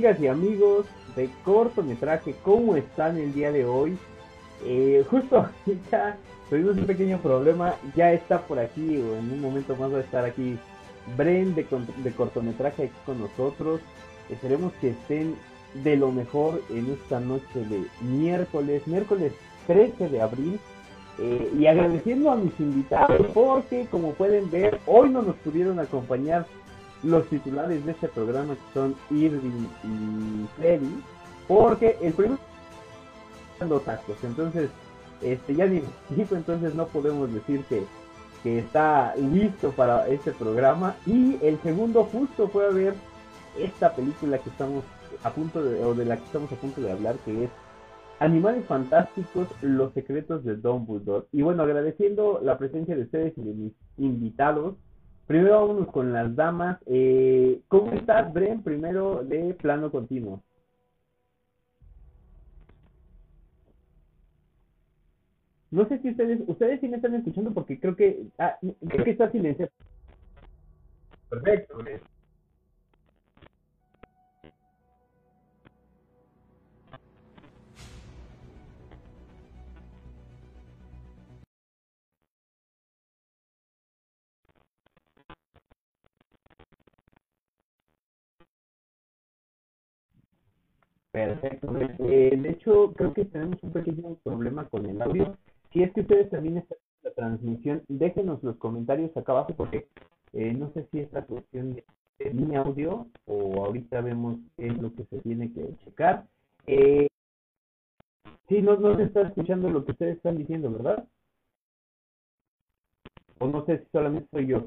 Amigas y amigos de cortometraje, ¿cómo están el día de hoy? Eh, justo ya tuvimos un pequeño problema, ya está por aquí, o en un momento más va a estar aquí Bren de, de cortometraje aquí con nosotros. Esperemos que estén de lo mejor en esta noche de miércoles, miércoles 13 de abril. Eh, y agradeciendo a mis invitados porque como pueden ver hoy no nos pudieron acompañar los titulares de este programa que son Irving y Freddy, porque el primero los tacos, entonces este ya ni entonces no podemos decir que, que está listo para este programa y el segundo justo fue a ver esta película que estamos a punto de, o de la que estamos a punto de hablar que es Animales Fantásticos, Los Secretos de Dumbledore. Y bueno, agradeciendo la presencia de ustedes y de mis invitados, Primero vámonos con las damas. Eh, ¿Cómo estás, Bren? Primero de plano continuo. No sé si ustedes, ustedes sí me están escuchando porque creo que, ah, creo que está silenciado. Perfecto, Bren. Perfecto. Eh, de hecho, creo que tenemos un pequeño problema con el audio. Si es que ustedes también están en la transmisión, déjenos los comentarios acá abajo porque eh, no sé si es la cuestión de, mi audio o ahorita vemos qué es lo que se tiene que checar. Eh, sí, no, no se está escuchando lo que ustedes están diciendo, ¿verdad? O no sé si solamente soy yo.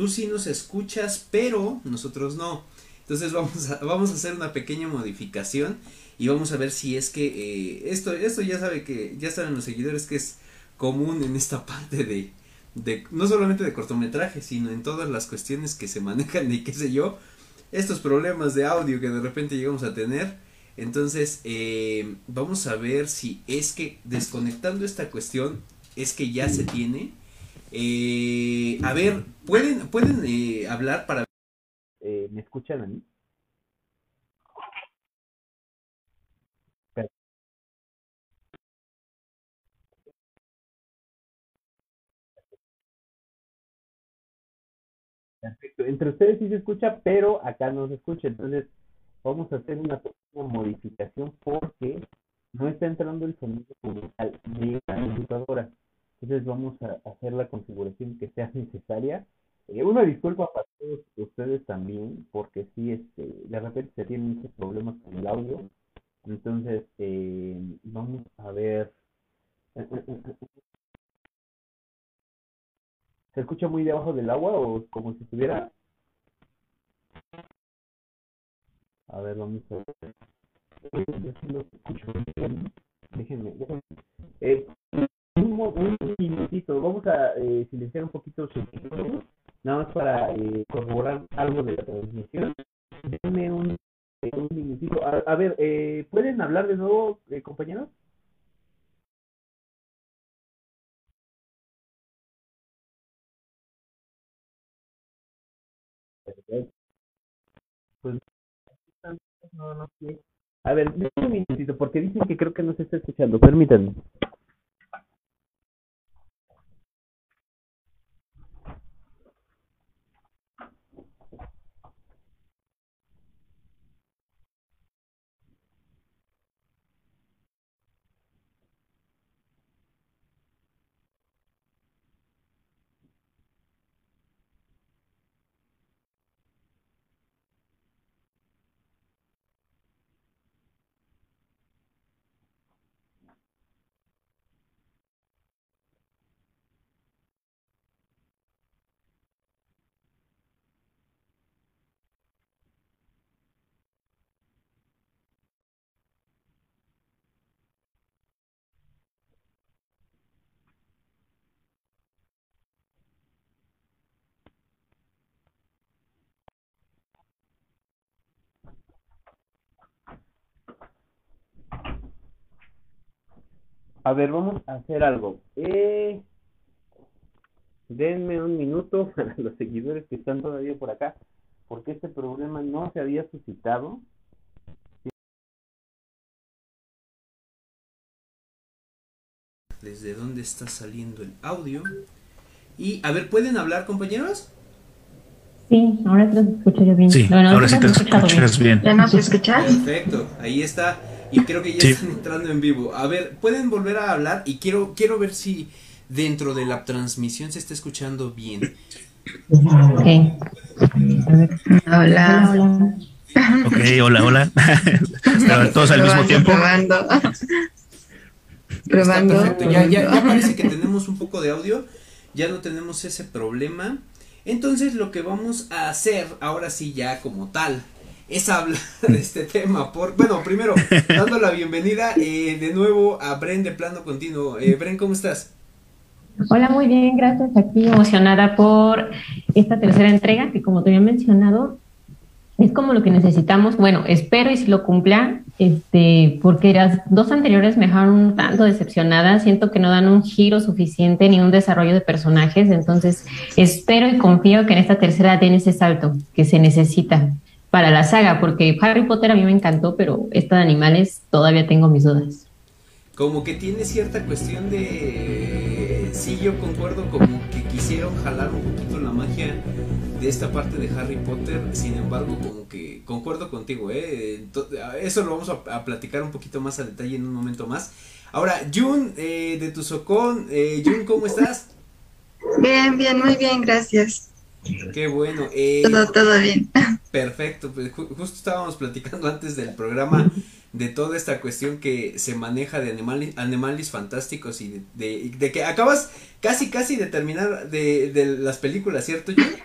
Tú sí nos escuchas, pero nosotros no. Entonces vamos a, vamos a hacer una pequeña modificación y vamos a ver si es que eh, esto, esto ya sabe que, ya saben los seguidores que es común en esta parte de, de, no solamente de cortometraje, sino en todas las cuestiones que se manejan y qué sé yo, estos problemas de audio que de repente llegamos a tener. Entonces, eh, vamos a ver si es que desconectando esta cuestión, es que ya se tiene eh, a ver, ¿pueden, pueden eh, hablar para... Eh, ¿Me escuchan a mí? Perfecto. Entre ustedes sí se escucha, pero acá no se escucha. Entonces, vamos a hacer una modificación porque no está entrando el sonido al de la computadora. Entonces vamos a hacer la configuración que sea necesaria. Eh, una disculpa para todos ustedes también, porque sí, este, de repente se tienen muchos problemas con el audio. Entonces, eh, vamos a ver. ¿Se escucha muy debajo del agua o como si estuviera? A ver, vamos a ver. Déjenme, déjenme. Eh, un, minutito, vamos a eh, silenciar un poquito su nada más para eh, corroborar algo de la transmisión. Denme un, eh, un minutito. A, ver, eh, ¿pueden hablar de nuevo, eh, compañeros? Pues, no, no. A ver, un minutito, porque dicen que creo que no se está escuchando. Permítanme. A ver, vamos a hacer algo. Eh, denme un minuto para los seguidores que están todavía por acá, porque este problema no se había suscitado. Desde dónde está saliendo el audio. Y, a ver, ¿pueden hablar, compañeros? Sí, ahora te escucho yo bien. Sí, ahora sí te escuchas bien. ¿Ya nos escuchas? Perfecto, ahí está. Y creo que ya están entrando en vivo. A ver, pueden volver a hablar y quiero, quiero ver si dentro de la transmisión se está escuchando bien. Ok. Hola. Hola. Ok, hola, hola. todos al mismo tiempo. Probando. Probando. Perfecto, ya, ya, ya parece que tenemos un poco de audio. Ya no tenemos ese problema. Entonces lo que vamos a hacer ahora sí ya como tal es hablar de este tema. Por, bueno, primero, dando la bienvenida eh, de nuevo a Bren de Plano Continuo. Eh, Bren, ¿cómo estás? Hola, muy bien, gracias. Aquí emocionada por esta tercera entrega que como te había mencionado, es como lo que necesitamos. Bueno, espero y si lo cumpla, este, porque las dos anteriores me dejaron un tanto decepcionada. Siento que no dan un giro suficiente ni un desarrollo de personajes. Entonces, espero y confío que en esta tercera den ese salto que se necesita para la saga, porque Harry Potter a mí me encantó, pero esta de animales todavía tengo mis dudas. Como que tiene cierta cuestión de. Sí, yo concuerdo, como que quisieron jalar un poquito la magia de esta parte de Harry Potter, sin embargo, como que concuerdo contigo, ¿eh? Eso lo vamos a, platicar un poquito más a detalle en un momento más. Ahora, Jun, eh, de tu Socón, eh, Jun, ¿cómo estás? Bien, bien, muy bien, gracias. Qué bueno. Eh, todo, todo bien. Perfecto, pues justo estábamos platicando antes del programa de toda esta cuestión que se maneja de animales, animales fantásticos y de, de, que acabas casi, casi de terminar de, de las películas, ¿cierto, Jun?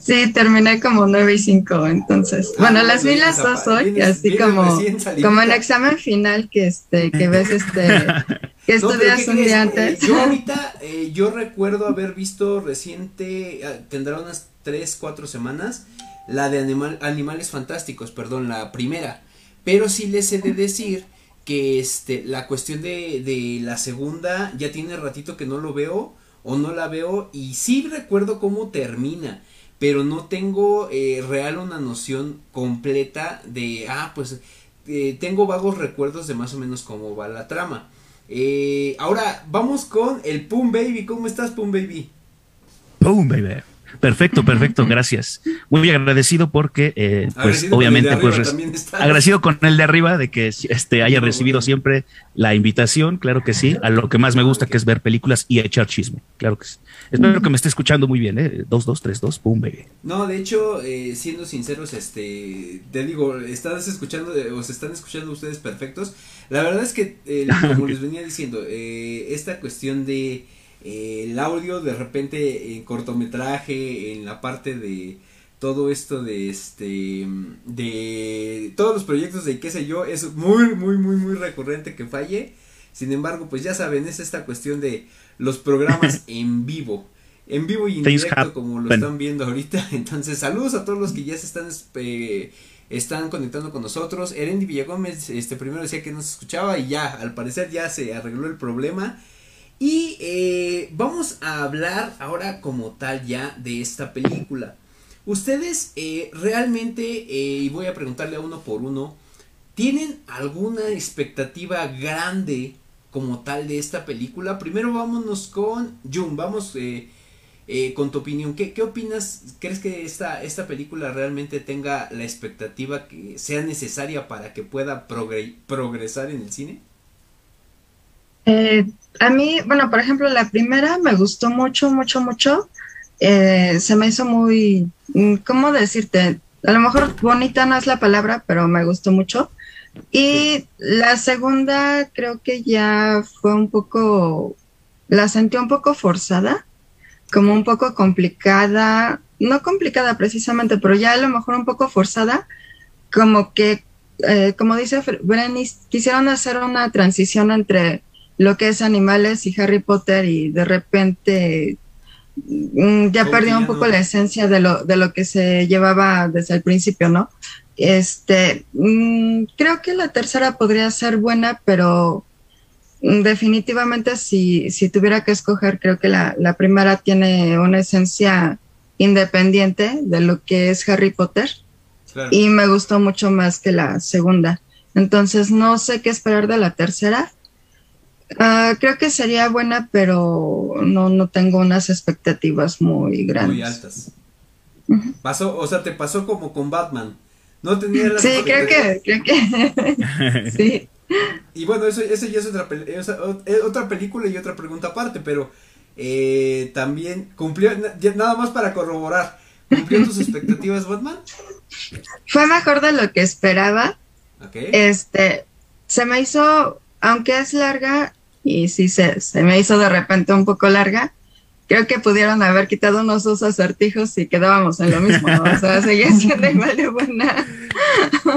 Sí, terminé como 9 y 5, entonces. Ah, bueno, las vi las dos hoy, así como, como el examen final que este, que ves este, que estudias un día antes. Yo ahorita, eh, yo recuerdo haber visto reciente, ah, tendrá unas 3, 4 semanas, la de animal, Animales Fantásticos, perdón, la primera. Pero sí les he de decir que este, la cuestión de, de la segunda ya tiene ratito que no lo veo o no la veo y sí recuerdo cómo termina pero no tengo eh, real una noción completa de, ah, pues eh, tengo vagos recuerdos de más o menos cómo va la trama. Eh, ahora vamos con el Pum Baby. ¿Cómo estás, Pum Baby? Pum Baby. Perfecto, perfecto, gracias. Muy agradecido porque, eh, pues, obviamente, pues, agradecido con el de arriba de que este haya recibido siempre la invitación, claro que sí, a lo que más me gusta, que es ver películas y echar chisme, claro que sí. Espero que me esté escuchando muy bien, ¿eh? 2, 2, 3, 2, pum, baby. No, de hecho, eh, siendo sinceros, este, te digo, estás escuchando, eh, o se están escuchando ustedes perfectos. La verdad es que, eh, como les venía diciendo, esta cuestión de el audio de repente en cortometraje, en la parte de todo esto de este de todos los proyectos de qué sé yo es muy muy muy muy recurrente que falle. Sin embargo pues ya saben es esta cuestión de los programas en vivo. En vivo y en directo como lo están viendo ahorita. Entonces saludos a todos los que ya se están eh, están conectando con nosotros. Erendi Villagómez este primero decía que no se escuchaba y ya al parecer ya se arregló el problema y eh, vamos a hablar ahora como tal ya de esta película. Ustedes eh, realmente, eh, y voy a preguntarle a uno por uno, ¿tienen alguna expectativa grande como tal de esta película? Primero vámonos con Jun, vamos con tu opinión. ¿Qué, ¿Qué, opinas? ¿Crees que esta, esta película realmente tenga la expectativa que sea necesaria para que pueda progresar en el cine? Eh, a mí, bueno, por ejemplo, la primera me gustó mucho, mucho, mucho. Eh, se me hizo muy, mm, ¿cómo decirte? A lo mejor bonita no es la palabra, pero me gustó mucho. Y la segunda creo que ya fue un poco, la sentí un poco forzada, como un poco complicada, no complicada precisamente, pero ya a lo mejor un poco forzada, como que, eh, como dice Brenis, quisieron hacer una transición entre lo que es animales y Harry Potter y de repente mm, ya perdió un poco la esencia de lo, de lo que se llevaba desde el principio, ¿no? Este, mm, creo que la tercera podría ser buena, pero definitivamente si, si tuviera que escoger, creo que la, la primera tiene una esencia independiente de lo que es Harry Potter y me gustó mucho más que la segunda. Entonces no sé qué esperar de la tercera. Ah, creo que sería buena, pero no, no tengo unas expectativas muy grandes. Muy altas. Pasó, o sea, te pasó como con Batman. No tenía Sí, creo que, creo que sí. Y bueno, eso, eso ya es otra, otra película y otra pregunta aparte, pero eh, también cumplió, nada más para corroborar, ¿cumplió tus expectativas Batman? Fue mejor de lo que esperaba. Este, se me hizo, aunque es larga, y sí se, se me hizo de repente un poco larga, creo que pudieron haber quitado unos dos acertijos y quedábamos en lo mismo, O sea, seguía siendo igual de buena.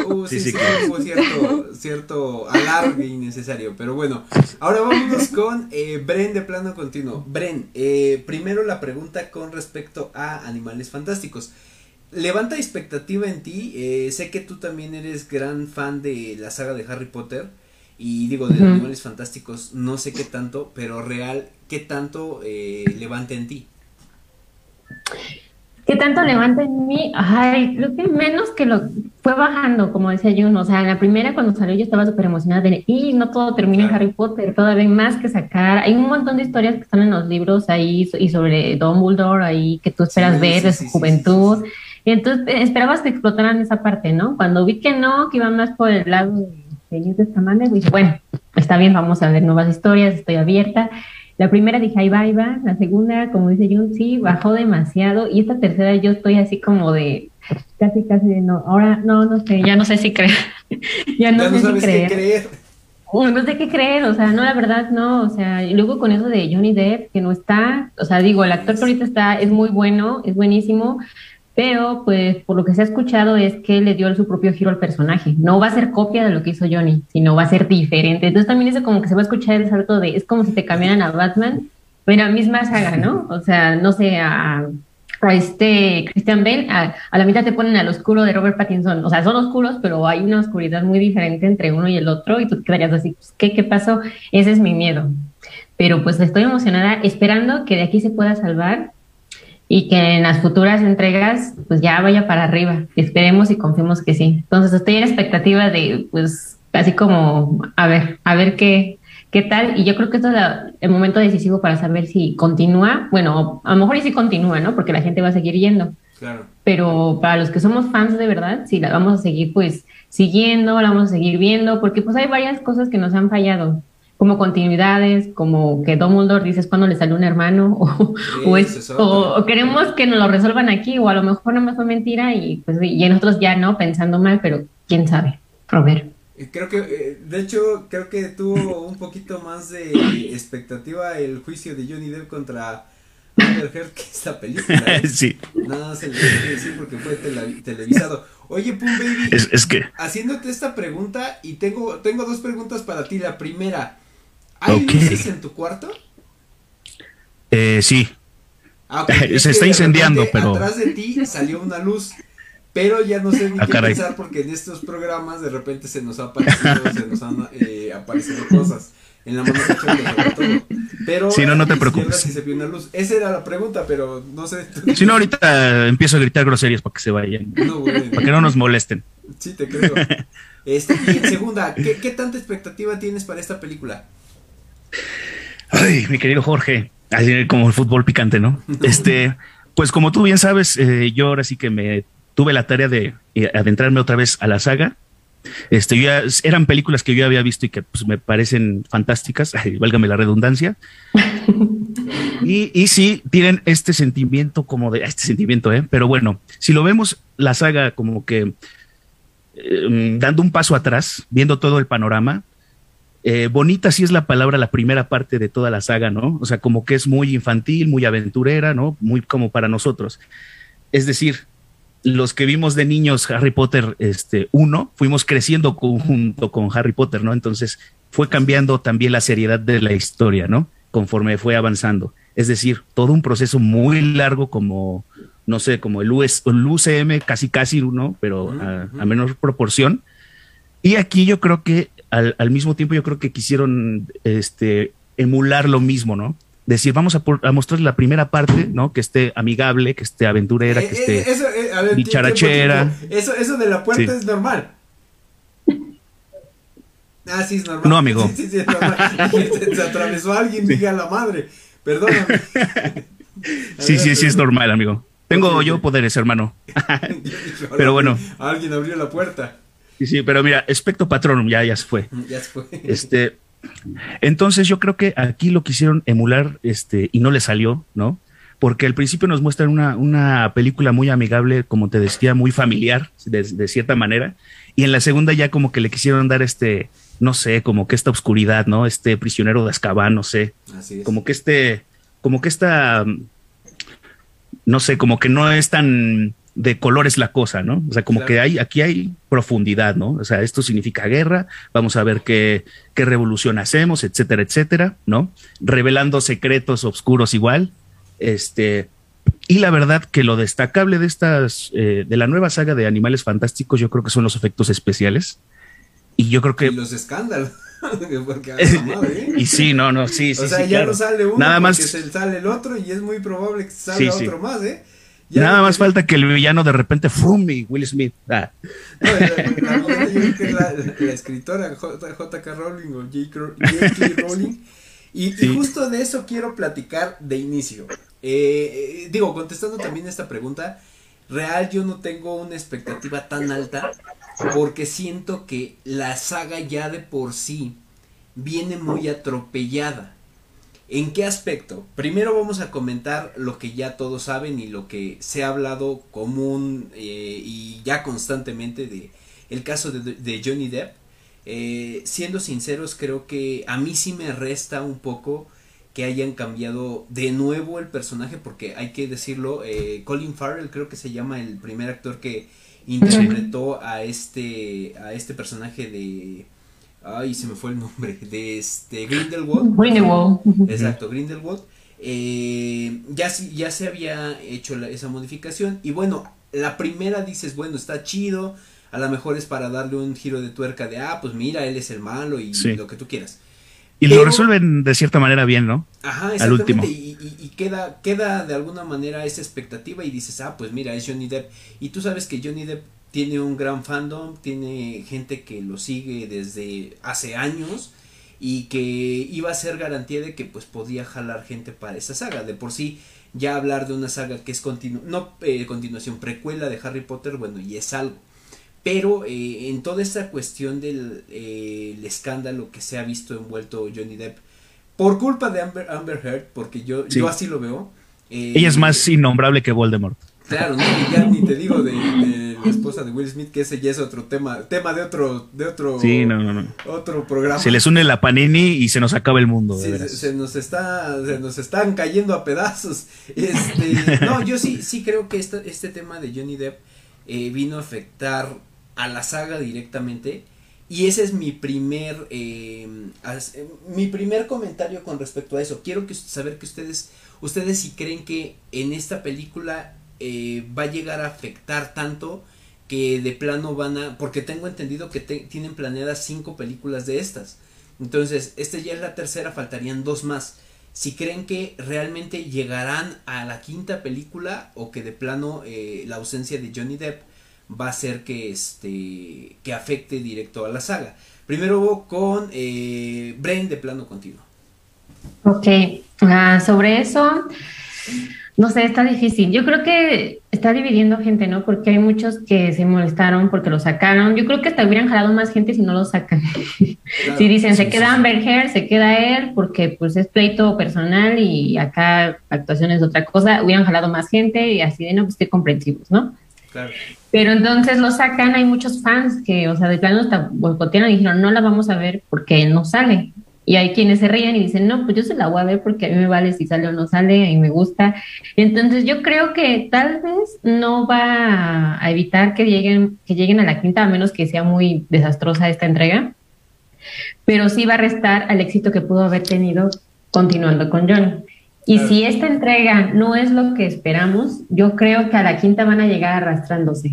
Uh, sí, sí, sí, cierto, cierto alargue innecesario, pero bueno, ahora vámonos con eh, Bren de plano continuo. Bren, eh, primero la pregunta con respecto a Animales Fantásticos. Levanta expectativa en ti, eh, sé que tú también eres gran fan de la saga de Harry Potter. Y digo, de Animales Fantásticos, no sé qué tanto, pero real, ¿qué tanto eh, levanta en ti? ¿Qué tanto levanta en mí? Ay, creo que menos que lo fue bajando, como decía yo. O sea, en la primera cuando salió yo estaba súper emocionada de, y no todo termina en Harry Potter, todavía hay más que sacar. Hay un montón de historias que están en los libros ahí y sobre Dumbledore ahí que tú esperas ver de su juventud. Y entonces eh, esperabas que explotaran esa parte, ¿no? Cuando vi que no, que iban más por el lado de esta manera, dije, bueno, está bien, vamos a ver nuevas historias, estoy abierta. La primera dije, ahí va, ahí va. La segunda, como dice Jun, sí, bajó demasiado. Y esta tercera yo estoy así como de, casi, casi, no, ahora no, no sé, ya no sé si creer. ya no, sé si creer. no sé qué creer, o sea, no, la verdad, no, o sea, y luego con eso de Johnny Depp, que no está, o sea, digo, el actor que ahorita está es muy bueno, es buenísimo, pero pues por lo que se ha escuchado es que le dio su propio giro al personaje. No va a ser copia de lo que hizo Johnny, sino va a ser diferente. Entonces también eso como que se va a escuchar el salto de, es como si te cambiaran a Batman, pero a misma saga, ¿no? O sea, no sé, a, este Christian Bale, a, la mitad te ponen al oscuro de Robert Pattinson. O sea, son oscuros, pero hay una oscuridad muy diferente entre uno y el otro y tú te quedarías así, pues, ¿qué, ¿qué pasó? Ese es mi miedo. Pero pues estoy emocionada esperando que de aquí se pueda salvar y que en las futuras entregas pues ya vaya para arriba. Esperemos y confiemos que sí. Entonces estoy en expectativa de pues así como a ver, a ver qué, qué tal. Y yo creo que esto es el momento decisivo para saber si continúa. Bueno, a lo mejor y si continúa, ¿no? Porque la gente va a seguir yendo. Claro. Pero para los que somos fans de verdad, sí la vamos a seguir pues siguiendo, la vamos a seguir viendo, porque pues hay varias cosas que nos han fallado como continuidades, como que Dumbledore dices cuando le salió un hermano, o, o, queremos que nos lo resuelvan aquí, o a lo mejor no más fue mentira y pues y nosotros ya no, pensando mal, pero quién sabe. Ver. Creo que, eh, de hecho, creo que tuvo un poquito más de expectativa el juicio de Johnny Depp contra Amber Heard que esta película. ¿eh? Sí. No, se le que decir porque fue televisado. Oye, Pum Baby, es, que... haciéndote esta pregunta y tengo, tengo dos preguntas para ti. La primera, ¿Hay luces en tu cuarto? Eh, sí. Ah, Se está incendiando, pero. Atrás de ti salió una luz. Pero ya no sé ni ah, qué pensar porque en estos programas de repente se nos ha aparecido, se nos han eh, aparecido cosas. En la mano sobre todo. Pero si no, no te preocupes. se vio una luz. Esa era la pregunta, pero no sé. Si no, ahorita empiezo a gritar groserías para que se vayan. No, para que no nos molesten. Sí, te creo. Este, y en segunda, ¿qué, ¿qué tanta expectativa tienes para esta película? Ay, mi querido Jorge, así como el fútbol picante, ¿no? Este, pues como tú bien sabes, eh, yo ahora sí que me tuve la tarea de eh, adentrarme otra vez a la saga. Este, ya, eran películas que yo había visto y que pues, me parecen fantásticas, válgame la redundancia. y, y sí, tienen este sentimiento como de, este sentimiento, ¿eh? Pero bueno, si lo vemos la saga como que eh, dando un paso atrás, viendo todo el panorama, eh, bonita sí es la palabra, la primera parte de toda la saga, ¿no? O sea, como que es muy infantil, muy aventurera, ¿no? Muy como para nosotros. Es decir, los que vimos de niños Harry Potter este, uno, fuimos creciendo junto con Harry Potter, ¿no? Entonces fue cambiando también la seriedad de la historia, ¿no? Conforme fue avanzando. Es decir, todo un proceso muy largo como, no sé, como el, US, el UCM, casi casi, ¿no? Pero a, a menor proporción. Y aquí yo creo que al, al, mismo tiempo yo creo que quisieron este, emular lo mismo, ¿no? Decir, vamos a, a mostrar la primera parte, ¿no? Que esté amigable, que esté aventurera, que esté eh, eso, eh, dicharachera. Eso, eso de la puerta es normal. Ah, sí, es normal. No, amigo. Sí, sí, es normal. se, atravesó alguien, sí. a la madre. Perdóname. sí, sí, sí, es normal, amigo. Tengo yo poderes, hermano. pero bueno. Alguien abrió la puerta. Sí, sí, pero mira, espectro patronum, ya, ya se fue. Ya se fue. Este, entonces yo creo que aquí lo quisieron emular, este, y no le salió, ¿no? Porque al principio nos muestran una, una película muy amigable, como te decía, muy familiar, de, de cierta manera, y en la segunda ya como que le quisieron dar este, no sé, como que esta oscuridad, ¿no? Este prisionero de Azkaban, no sé. Así es. Como que este, como que esta, no sé, como que no es tan de colores la cosa, ¿no? O sea, como claro. que hay, aquí hay profundidad, ¿no? O sea, esto significa guerra, vamos a ver qué, qué revolución hacemos, etcétera, etcétera, ¿no? Revelando secretos oscuros igual. Este, y la verdad que lo destacable de estas, eh, de la nueva saga de Animales Fantásticos, yo creo que son los efectos especiales. Y yo creo que. Y los escándalos. porque madre, y sí, no, no, sí, sí. O sea, sí, ya claro. no sale uno, Nada más se sale el otro y es muy probable que salga Sí, sí. otro más, ¿eh? Ya Nada más falta que el villano de repente ¡fum! y Will Smith. Ah, No, la, yo que escritora J.K. Rowling o J.K. Rowling. Y, y justo de eso quiero platicar de inicio. Eh, eh, digo, contestando también esta pregunta, real yo no tengo una expectativa tan alta porque siento que la saga ya de por sí viene muy atropellada. ¿En qué aspecto? Primero vamos a comentar lo que ya todos saben y lo que se ha hablado común eh, y ya constantemente de el caso de, de Johnny Depp. Eh, siendo sinceros, creo que a mí sí me resta un poco que hayan cambiado de nuevo el personaje, porque hay que decirlo, eh, Colin Farrell creo que se llama el primer actor que interpretó a este a este personaje de ay se me fue el nombre de este Grindelwald Grindelwald. Exacto, Grindelwald. Eh, ya, se- ya se había hecho la- esa modificación. Y bueno, la primera dices, bueno, está chido. A lo mejor es para darle un giro de tuerca de, ah, pues mira, él es el malo y Sí. lo que tú quieras. y Pero- lo resuelven de cierta manera bien, ¿no? Ajá, Al exactamente. último. Y, y- y queda, queda de alguna manera esa expectativa y dices, ah, pues mira, es Johnny Depp. Y tú sabes que Johnny Depp tiene un gran fandom, tiene gente que lo sigue desde hace años y que iba a ser garantía de que pues podía jalar gente para esa saga. De por sí, ya hablar de una saga que es continu no eh, continuación, precuela de Harry Potter, bueno, y es algo. Pero eh, en toda esta cuestión del eh, el escándalo que se ha visto envuelto Johnny Depp por culpa de Amber, Amber Heard, porque yo, Sí. yo así lo veo. eh, Ella es más innombrable que Voldemort. Claro, no, y ya ni te digo de, de la esposa de Will Smith, que ese ya es otro tema, tema de otro, de otro, Sí, no, no, no. otro programa. Se les une la panini y se nos acaba el mundo. Sí, se, nos está, se nos están cayendo a pedazos. Este, no, yo sí, sí creo que esta, este tema de Johnny Depp eh, vino a afectar a la saga directamente. Y ese es mi primer, eh, as- eh, mi primer comentario con respecto a eso. Quiero que, saber que ustedes, ustedes si creen que en esta película eh, va a llegar a afectar tanto que de plano van a, porque tengo entendido que tienen planeadas cinco películas de estas. Entonces, esta ya es la tercera, faltarían dos más. Si creen que realmente llegarán a la quinta película o que de plano eh, la ausencia de Johnny Depp va a hacer que este que afecte directo a la saga. Primero con eh, Bren de plano continuo. Ok, ah, sobre eso, no sé, está difícil. Yo creo que está dividiendo gente, ¿no? Porque hay muchos que se molestaron porque lo sacaron. Yo creo que hasta hubieran jalado más gente si no lo sacan. Claro, si dicen, se queda. Amber Heard, se queda él, porque pues es pleito personal y acá actuación es otra cosa, hubieran jalado más gente y así de, no, pues qué comprensivos, ¿no? Claro. Pero entonces lo sacan, hay muchos fans que, o sea, de plano hasta boicotearon y dijeron, no la vamos a ver porque él no sale. Y hay quienes se ríen y dicen, no, pues yo se la voy a ver porque a mí me vale si sale o no sale y me gusta. Entonces yo creo que tal vez no va a evitar que lleguen, que lleguen a la quinta, a menos que sea muy desastrosa esta entrega. Pero sí va a restar al éxito que pudo haber tenido continuando con John. Y Claro. si esta entrega no es lo que esperamos, yo creo que a la quinta van a llegar arrastrándose.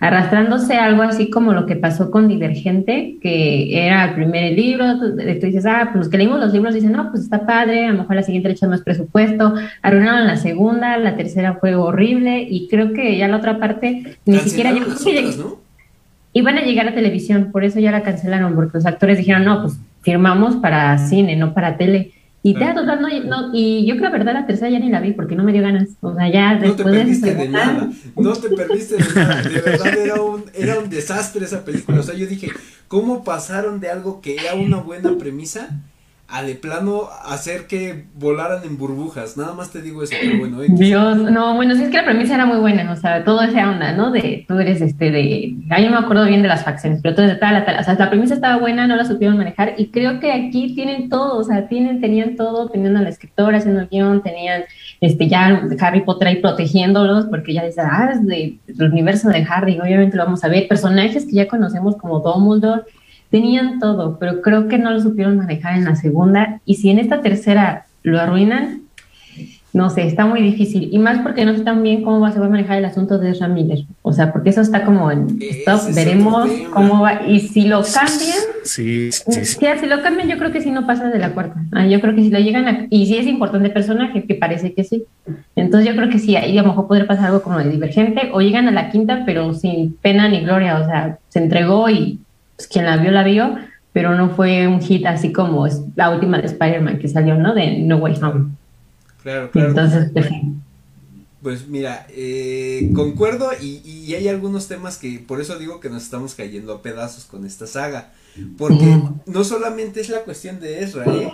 Arrastrándose algo así como lo que pasó con Divergente, que era el primer libro, tú, dices, ah, pues los que leímos los libros dicen, no, pues está padre, a lo mejor la siguiente le echan más presupuesto, arruinaron la segunda, la tercera fue horrible, y creo que ya la otra parte ni siquiera llegó. ¿no? Iban a llegar a televisión, por eso ya la cancelaron, porque los actores dijeron, no, pues firmamos para cine, no para tele. Y total, no, no, y yo creo, verdad, la tercera ya ni la vi porque no me dio ganas. O sea, ya no después te perdiste de, nada. No te perdiste de nada. De verdad era un, era un desastre esa película. O sea, yo dije, ¿cómo pasaron de algo que era una buena premisa a de plano hacer que volaran en burbujas. Nada más te digo eso, pero bueno. Dios, no, bueno, sí es que la premisa era muy buena, o sea, todo esa onda, ¿no? De, tú eres este, de, ahí no me acuerdo bien de las facciones, pero todo de tal, tal, o sea, la premisa estaba buena, no la supieron manejar y creo que aquí tienen todo, o sea, tienen, tenían todo, tenían a la escritora haciendo el guion, tenían, este, ya Harry Potter ahí protegiéndolos, porque ya dice, ah, es de, del universo de Harry, obviamente lo vamos a ver, personajes que ya conocemos como Dumbledore, tenían todo, pero creo que no lo supieron manejar en la segunda. Y si en esta tercera lo arruinan, no sé, está muy difícil. Y más porque no sé tan bien cómo se va a manejar el asunto de Ramírez. O sea, porque eso está como en stop, veremos cómo va. Y si lo cambian, sí, sí, si lo cambian, yo creo que sí no pasa de la cuarta. Ah, yo creo que si lo llegan a. Y si es importante personaje, que parece que sí. Entonces yo creo que sí, ahí a lo mejor podría pasar algo como de divergente, o llegan a la quinta, pero sin pena ni gloria. O sea, se entregó y pues, quien la vio, la vio, pero no fue un hit así como la última de Spider-Man que salió, ¿no? De No Way Home. Claro, claro. Entonces, pues, pues mira, eh, concuerdo y, y, hay algunos temas que por eso digo que nos estamos cayendo a pedazos con esta saga. Porque no solamente es la cuestión de Ezra, ¿eh?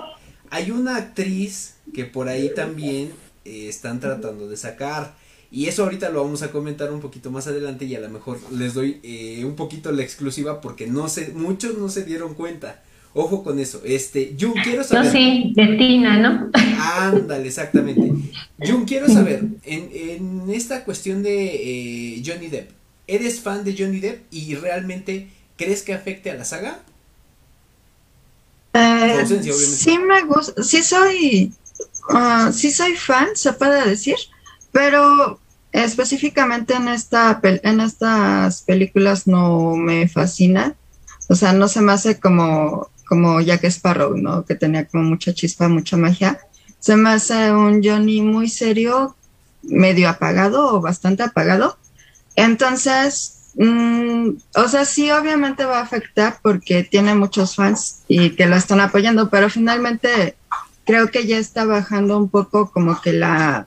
hay una actriz que por ahí también eh, están tratando de sacar. Y eso ahorita lo vamos a comentar un poquito más adelante y a lo mejor les doy eh, un poquito la exclusiva porque no sé, muchos no se dieron cuenta. Ojo con eso. Este, Jun, quiero saber. No, sí, de Tina, ¿no? Ándale, exactamente. Jun, quiero saber, en, en esta cuestión de eh, Johnny Depp, ¿eres fan de Johnny Depp y realmente crees que afecte a la saga? Eh, sí me gusta, sí soy, uh, sí soy fan, se puede decir, pero Específicamente en, esta, en estas películas no me fascina, o sea, no se me hace como, como Jack Sparrow, ¿no? Que tenía como mucha chispa, mucha magia. Se me hace un Johnny muy serio, medio apagado o bastante apagado. Entonces, mm, o sea, sí, obviamente va a afectar porque tiene muchos fans y que lo están apoyando, pero finalmente creo que ya está bajando un poco como que la,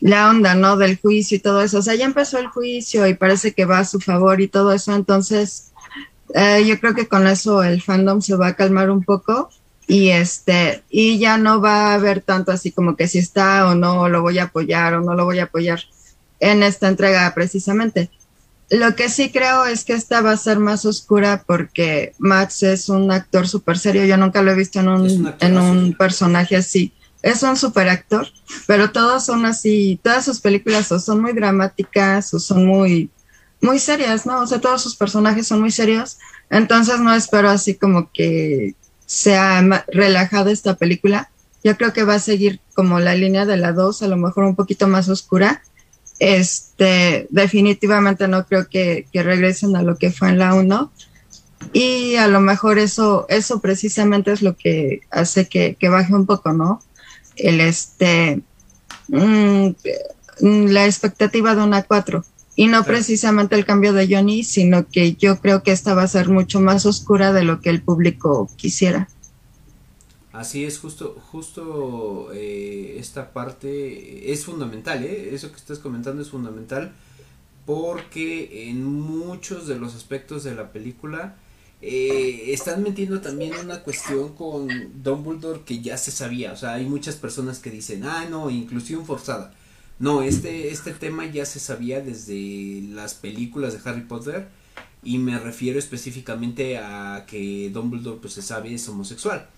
la onda, ¿no? Del juicio y todo eso. O sea, ya empezó el juicio y parece que va a su favor y todo eso. Entonces, eh, yo creo que con eso el fandom se va a calmar un poco y este, y ya no va a haber tanto así como que si está o no, lo voy a apoyar o no lo voy a apoyar en esta entrega precisamente. Lo que sí creo es que esta va a ser más oscura porque Max es un actor súper serio. Yo nunca lo he visto en un, en un personaje así es un super actor, pero todos son así, todas sus películas o son muy dramáticas o son muy, muy serias, ¿no? O sea, todos sus personajes son muy serios, entonces no espero así como que sea relajada esta película. Yo creo que va a seguir como la línea de la 2, a lo mejor un poquito más oscura. Este, definitivamente no creo que, que regresen a lo que fue en la 1. Y a lo mejor eso, eso precisamente es lo que hace que, que baje un poco, ¿no? El este mm, la expectativa de una 4 y no precisamente el cambio de Johnny, sino que yo creo que esta va a ser mucho más oscura de lo que el público quisiera. Así es, justo, justo eh, esta parte es fundamental, ¿eh? eso que estás comentando es fundamental porque en muchos de los aspectos de la película eh, están metiendo también una cuestión con Dumbledore que ya se sabía, o sea, hay muchas personas que dicen, ah, no, inclusión forzada. No, este, este tema ya se sabía desde las películas de Harry Potter y me refiero específicamente a que Dumbledore pues se sabe es homosexual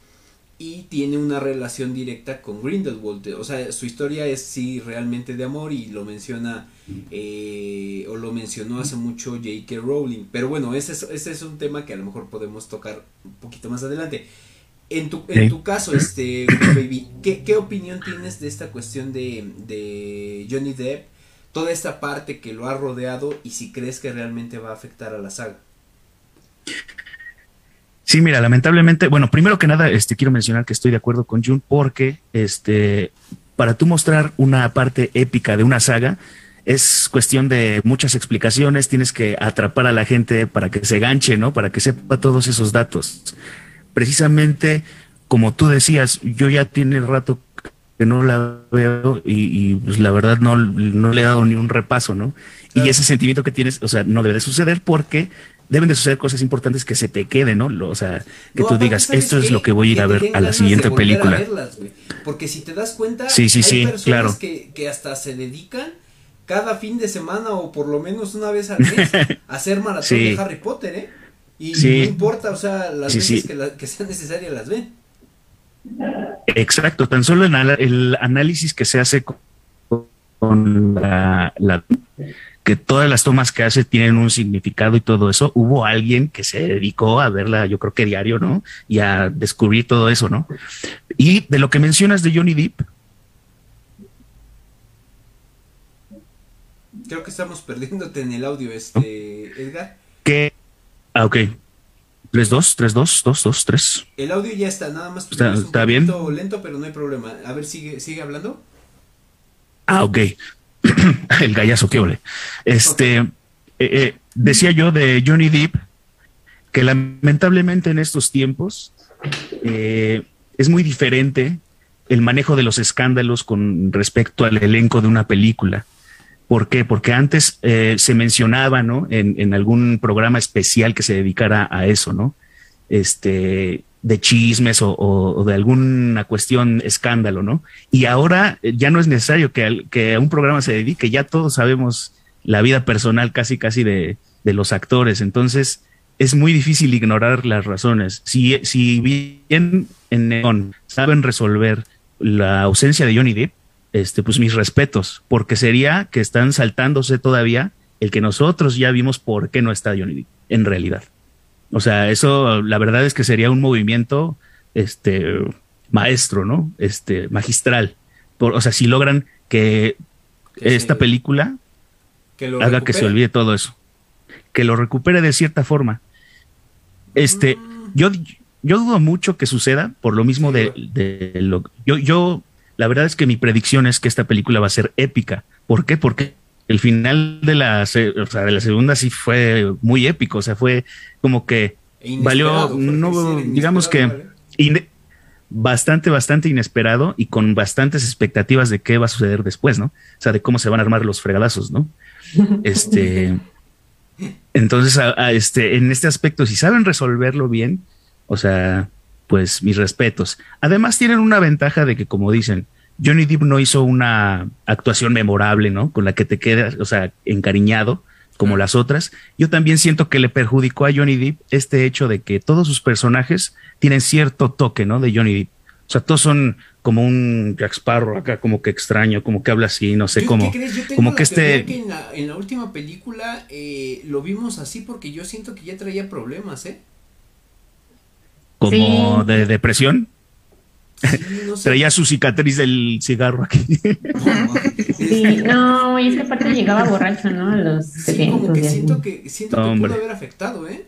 y tiene una relación directa con Grindelwald. O sea, su historia es sí realmente de amor y lo menciona eh, o lo mencionó hace mucho J.K. Rowling. Pero bueno, ese es, ese es un tema que a lo mejor podemos tocar un poquito más adelante. En tu, en tu caso, este, baby, ¿qué, ¿qué, opinión tienes de esta cuestión de, de Johnny Depp toda esta parte que lo ha rodeado y si crees que realmente va a afectar a la saga. Sí, mira, lamentablemente, bueno, primero que nada, este quiero mencionar que estoy de acuerdo con Jun porque este para tú mostrar una parte épica de una saga es cuestión de muchas explicaciones, tienes que atrapar a la gente para que se ganche, ¿no? Para que sepa todos esos datos. Precisamente como tú decías, yo ya tiene rato que no la veo y, pues la verdad no, no, le he dado ni un repaso, ¿no? Y ese sentimiento que tienes, o sea, no debe de suceder porque deben de suceder cosas importantes que se te queden, ¿no? O sea, que tú digas, esto es lo que voy a ir a ver a la siguiente película. porque si te das cuenta, sí, sí, hay personas claro. que, que hasta se dedican cada fin de semana o por lo menos una vez al mes a hacer maratón de Harry Potter, ¿eh? Y no importa, o sea, las veces que, que sean necesarias las ven. Exacto, tan solo en el análisis que se hace con la, que todas las tomas que hace tienen un significado y todo eso, hubo alguien que se dedicó a verla, yo creo que diario, ¿no? Y a descubrir todo eso, ¿no? Y de lo que mencionas de Johnny Depp. Creo que estamos perdiéndote en el audio, este, Edgar. Que, ah, ok. 3, 2, 3, 2, 2, 2, 3. El audio ya está, nada más. Está, un está bien. lento, pero no hay problema. A ver, sigue, sigue hablando. Ah, ok. el gallazo, qué ole. Este, eh, eh, decía yo de Johnny Depp que lamentablemente en estos tiempos eh, es muy diferente el manejo de los escándalos con respecto al elenco de una película. ¿Por qué? Porque antes se mencionaba, ¿no? En, en, algún programa especial que se dedicara a eso, ¿no? Este, de chismes o, de alguna cuestión escándalo, ¿no? Y ahora eh, ya no es necesario que, que a un programa se dedique, ya todos sabemos la vida personal casi, casi de, de los actores. Entonces, es muy difícil ignorar las razones. Si, si bien en Neon saben resolver la ausencia de Johnny Depp, este, pues mis respetos, porque sería que están saltándose todavía el que nosotros ya vimos por qué no está Johnny en realidad. O sea, eso la verdad es que sería un movimiento este maestro, ¿no? Este magistral. Por, o sea, si logran que, esta película haga que se olvide todo eso, que lo recupere de cierta forma. Este, mm. yo yo dudo mucho que suceda por lo mismo de, de lo yo yo la verdad es que mi predicción es que esta película va a ser épica. ¿Por qué? Porque el final de la, de la segunda sí fue muy épico, o sea, fue como que valió, no, digamos que bastante, bastante inesperado y con bastantes expectativas de qué va a suceder después, ¿no? O sea, de cómo se van a armar los fregadazos, ¿no? Este, entonces, este, en este aspecto, si saben resolverlo bien, o sea, pues mis respetos. Además tienen una ventaja de que, como dicen, Johnny Depp no hizo una actuación memorable, ¿no? Con la que te quedas, o sea, encariñado como las otras. Yo también siento que le perjudicó a Johnny Depp este hecho de que todos sus personajes tienen cierto toque, ¿no? De Johnny Depp. O sea, todos son como un Jack Sparrow acá, como que extraño, como que habla así, no sé cómo. como que este. en, la, última película eh, lo vimos así porque yo siento que ya traía problemas, ¿eh? como de depresión. Traía su cicatriz del cigarro aquí. sí, no, y es que aparte llegaba borracho, ¿no? Los sí, como que siento que, siento que pudo haber afectado, ¿eh?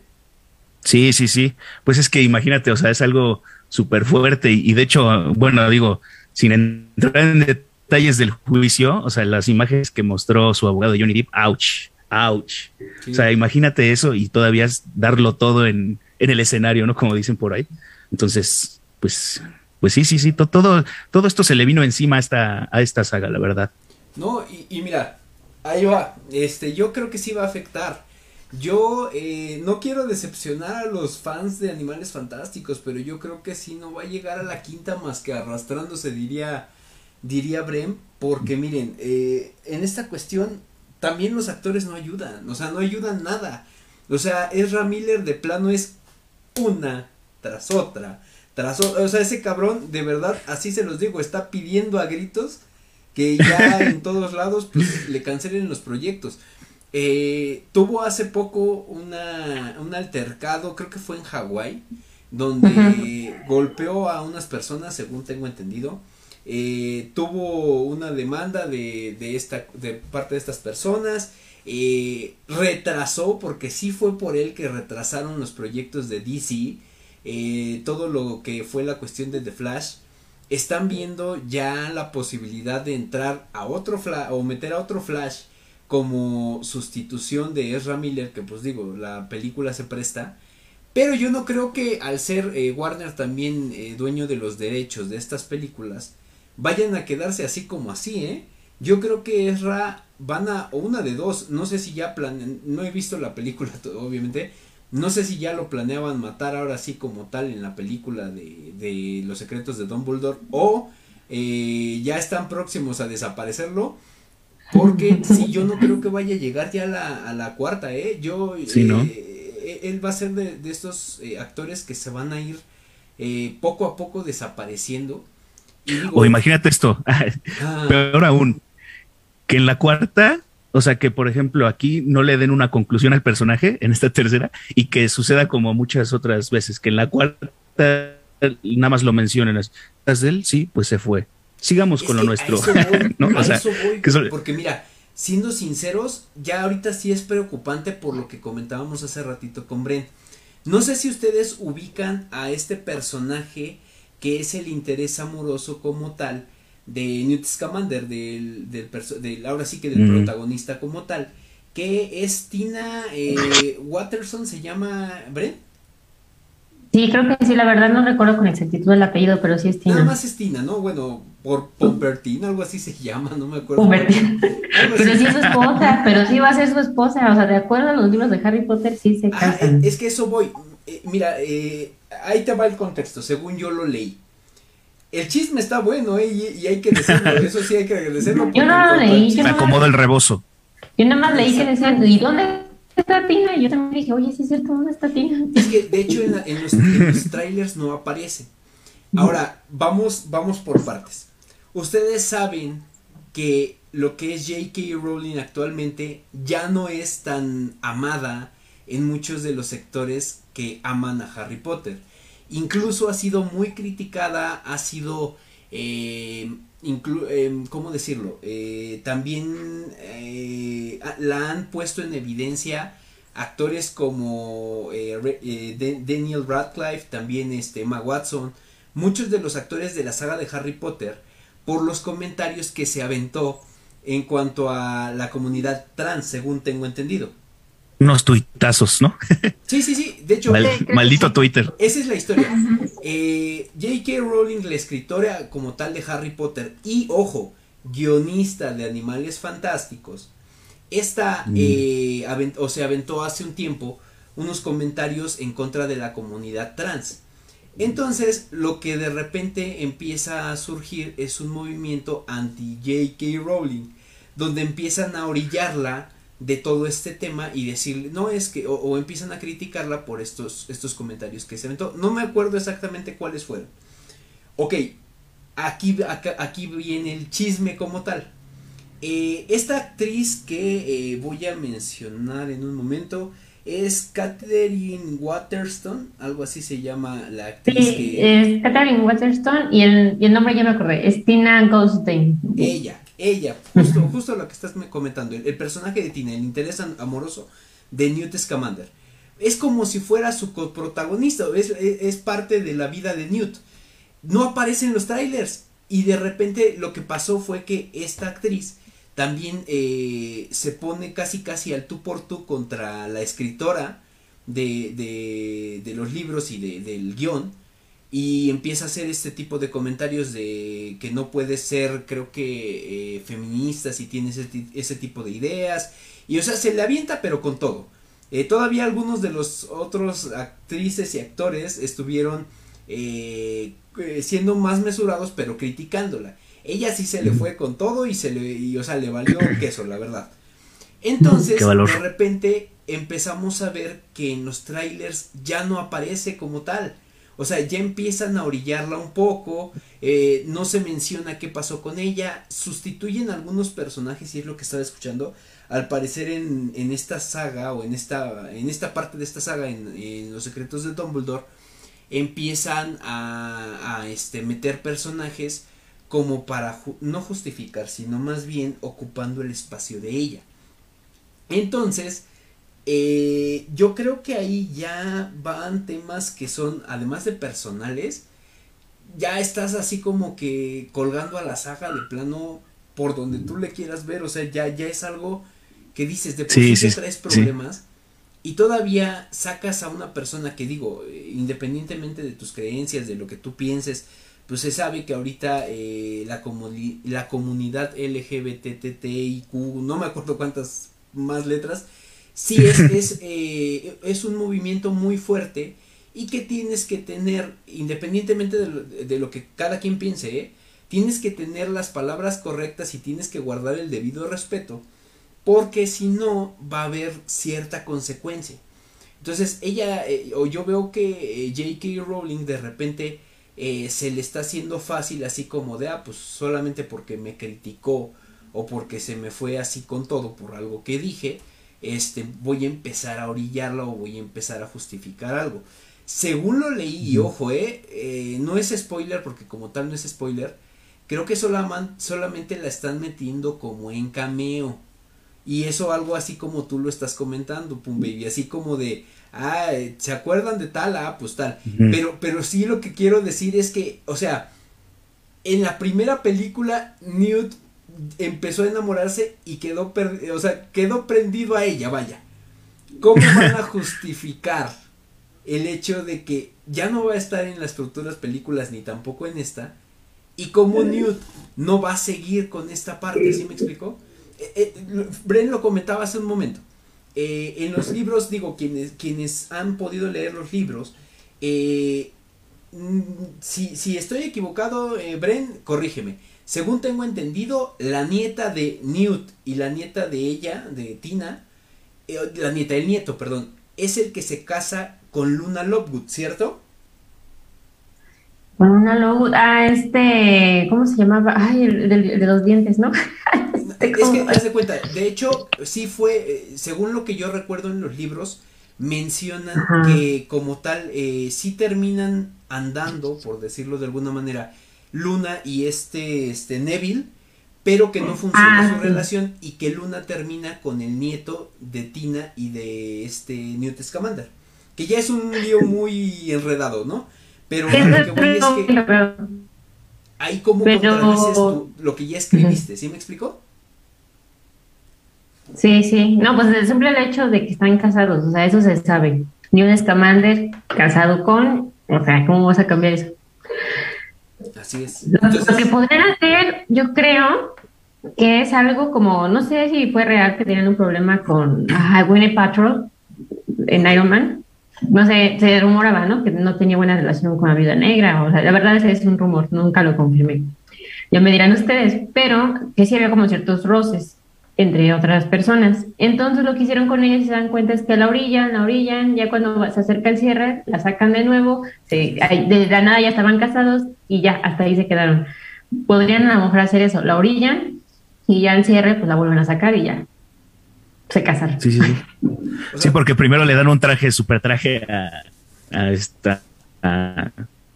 Sí, sí, sí. Pues es que imagínate, o sea, es algo súper fuerte y, de hecho, bueno, digo, sin entrar en detalles del juicio, o sea, las imágenes que mostró su abogado Johnny Depp, ouch, ouch. O sea, imagínate eso y todavía darlo todo en, en el escenario, ¿no? Como dicen por ahí. Entonces, pues, pues sí, sí, sí, todo, todo esto se le vino encima a esta, a esta saga, la verdad. No, y, mira, ahí va, este, yo creo que sí va a afectar. Yo eh, no quiero decepcionar a los fans de Animales Fantásticos, pero yo creo que sí no va a llegar a la quinta más que arrastrándose, diría, diría Brem, porque miren, eh, en esta cuestión también los actores no ayudan, o sea, no ayudan nada. O sea, Ezra Miller de plano es una tras otra, O sea, ese cabrón, de verdad, así se los digo, está pidiendo a gritos que ya en todos lados pues, le cancelen los proyectos. Eh, tuvo hace poco una, un altercado, creo que fue en Hawái, donde golpeó a unas personas, según tengo entendido. eh, tuvo una demanda de, de, esta, de parte de estas personas, eh, retrasó, porque sí fue por él que retrasaron los proyectos de DC, eh, todo lo que fue la cuestión de The Flash, están viendo ya la posibilidad de entrar a otro Flash o meter a otro Flash como sustitución de Ezra Miller, que pues digo, la película se presta. Pero yo no creo que al ser Warner también dueño de los derechos de estas películas, vayan a quedarse así como así, ¿eh? Yo creo que Ezra van a, o una de dos, no sé si ya planean, no he visto la película obviamente, no sé si ya lo planeaban matar ahora sí como tal en la película de, de Los Secretos de Dumbledore o eh, ya están próximos a desaparecerlo. Porque si yo no creo que vaya a llegar ya a la, a la cuarta, ¿eh? Yo, eh, él va a ser de, de estos eh, actores que se van a ir eh, poco a poco desapareciendo o imagínate esto, ah. peor aún, que en la cuarta, o sea, que por ejemplo aquí no le den una conclusión al personaje en esta tercera y que suceda como muchas otras veces, que en la cuarta nada más lo mencionen, ¿estás de él? Sí, pues se fue. Sigamos con lo nuestro. porque mira, siendo sinceros, ya ahorita sí es preocupante por lo que comentábamos hace ratito con Bren. No sé si ustedes ubican a este personaje que es el interés amoroso como tal de Newt Scamander, del, del, ahora sí que del protagonista como tal, que es Tina eh, Watterson, se llama Bren. Sí, creo que sí, la verdad no recuerdo con exactitud el apellido, pero sí es Tina. Nada más es Tina, ¿no? Bueno, por Pompertina, algo así se llama, no me acuerdo. pero sí es su esposa, pero sí va a ser su esposa, o sea, de acuerdo a los libros de Harry Potter, sí se ah, casan. es que eso voy, eh, mira, eh, ahí te va el contexto, según yo lo leí. El chisme está bueno, ¿eh? Y, hay que decirlo, eso sí hay que agradecerlo. Yo no lo leí. Me acomodo el rebozo. Yo nada más leí que decían, ¿y dónde está Tina? Y yo también dije, oye, sí es cierto, ¿dónde está Tina? Es que, de hecho, en, los, trailers no aparece. Ahora, vamos, vamos por partes. Ustedes saben que lo que es J.K. Rowling actualmente ya no es tan amada en muchos de los sectores que aman a Harry Potter. Incluso ha sido muy criticada, ha sido, eh, eh ¿cómo decirlo? Eh, también eh, la han puesto en evidencia actores como Daniel Radcliffe, también este, Emma Watson, muchos de los actores de la saga de Harry Potter, por los comentarios que se aventó en cuanto a la comunidad trans, según tengo entendido unos tuitazos, ¿no? Sí, sí, sí. De hecho, maldito Twitter. Esa es la historia. Eh, J.K. Rowling, la escritora como tal de Harry Potter, y ojo, guionista de Animales Fantásticos, esta, mm. eh, o se aventó hace un tiempo unos comentarios en contra de la comunidad trans. Entonces, lo que de repente empieza a surgir es un movimiento anti J.K. Rowling, donde empiezan a orillarla de todo este tema y decirle, no es que, o, empiezan a criticarla por estos, estos comentarios que se aventó. No me acuerdo exactamente cuáles fueron. Ok, aquí, aquí viene el chisme como tal. Eh, esta actriz que eh, voy a mencionar en un momento es Catherine Waterston, algo así se llama la actriz. Sí, es Catherine Waterston y el, y el, nombre ya me acordé, es Tina Goldstein. Ella, ella, justo, justo lo que estás comentando, el, personaje de Tina, el interés amoroso de Newt Scamander. Es como si fuera su coprotagonista, es, es, parte de la vida de Newt. No aparece en los trailers. Y de repente lo que pasó fue que esta actriz también eh, se pone casi casi al tú por tú contra la escritora de, de, de los libros y de, del guion y empieza a hacer este tipo de comentarios de que no puede ser, creo que, eh, feminista si tiene ese, tipo de ideas. Y o sea, se le avienta pero con todo. Eh, todavía algunos de los otros actrices y actores estuvieron eh, siendo más mesurados pero criticándola. Ella sí se le fue con todo y se le, y, o sea, le valió queso, la verdad. Entonces, de repente empezamos a ver que en los trailers ya no aparece como tal. O sea, ya empiezan a orillarla un poco, eh, no se menciona qué pasó con ella, sustituyen algunos personajes y es lo que estaba escuchando. Al parecer en, esta saga o en esta, en esta parte de esta saga, en, Los Secretos de Dumbledore, empiezan a, a este, meter personajes como para no justificar, sino más bien ocupando el espacio de ella. Entonces, eh, yo creo que ahí ya van temas que son, además de personales, ya estás así como que colgando a la saga de plano por donde tú le quieras ver, o sea, ya, ya es algo que dices, de por sí, traes problemas y todavía sacas a una persona que digo, eh, independientemente de tus creencias, de lo que tú pienses, pues se sabe que ahorita eh, la, la comunidad LGBTTIQ, no me acuerdo cuántas más letras, sí es, es, eh, es un movimiento muy fuerte y que tienes que tener, independientemente de lo, de lo que cada quien piense, ¿eh? tienes que tener las palabras correctas y tienes que guardar el debido respeto, porque si no va a haber cierta consecuencia. Entonces ella, eh, o yo veo que J.K. Rowling de repente se le está haciendo fácil así como de, ah, pues solamente porque me criticó o porque se me fue así con todo por algo que dije, este, voy a empezar a orillarla o voy a empezar a justificar algo. Según lo leí, y ojo, eh, eh, no es spoiler porque como tal no es spoiler, creo que solamente la están metiendo como en cameo. Y eso algo así como tú lo estás comentando, Pum Baby, así como de, ah, ¿se acuerdan de tal? Ah, pues tal. Pero, pero sí lo que quiero decir es que, o sea, en la primera película, Newt empezó a enamorarse y quedó, o sea, quedó prendido a ella, vaya. ¿Cómo van a justificar el hecho de que ya no va a estar en las futuras películas ni tampoco en esta? Y como Newt no va a seguir con esta parte, ¿sí me explicó? Eh, eh, Bren lo comentaba hace un momento. Eh, en los libros, digo, quienes, quienes han podido leer los libros, mm, si, si, estoy equivocado, Bren, corrígeme según tengo entendido, la nieta de Newt y la nieta de ella, de Tina, eh, la nieta del nieto, perdón, es el que se casa con Luna Lovegood, ¿cierto? Con Luna Lovegood, ah, este, ¿cómo se llamaba? Ay, el, de, los dientes, ¿no? es que, haz de cuenta, de hecho, sí fue, eh, según lo que yo recuerdo en los libros, mencionan que como tal, eh, sí terminan andando, por decirlo de alguna manera, Luna y este, este Neville, pero que no ah, funciona su relación y que Luna termina con el nieto de Tina y de este Newt Scamander, que ya es un lío muy enredado, ¿no? Pero lo que voy es que ahí como contradices tú lo que ya escribiste, ¿sí me explicó? Sí, sí, no, pues el simple hecho de que están casados, o sea, eso se sabe. Newt Scamander casado con, o sea, ¿cómo vas a cambiar eso? Así es. Lo, que podrían hacer, yo creo, que es algo como, no sé si fue real que tenían un problema con Winnie Patrol en Iron Man. No sé, se rumoraba, ¿no? Que no tenía buena relación con la vida negra. O sea, la verdad es, es un rumor, nunca lo confirmé. Ya me dirán ustedes, pero que sí había como ciertos roces entre otras personas. Entonces lo que hicieron con ella, si se dan cuenta, es que la orillan, la orillan, ya cuando se acerca el cierre, la sacan de nuevo, se, de la nada ya estaban casados y ya, hasta ahí se quedaron. Podrían a lo mejor hacer eso, la orillan y ya el cierre, pues la vuelven a sacar y ya se casan. Sí, sí, sí. sí, porque primero le dan un traje, super traje a, a esta... A,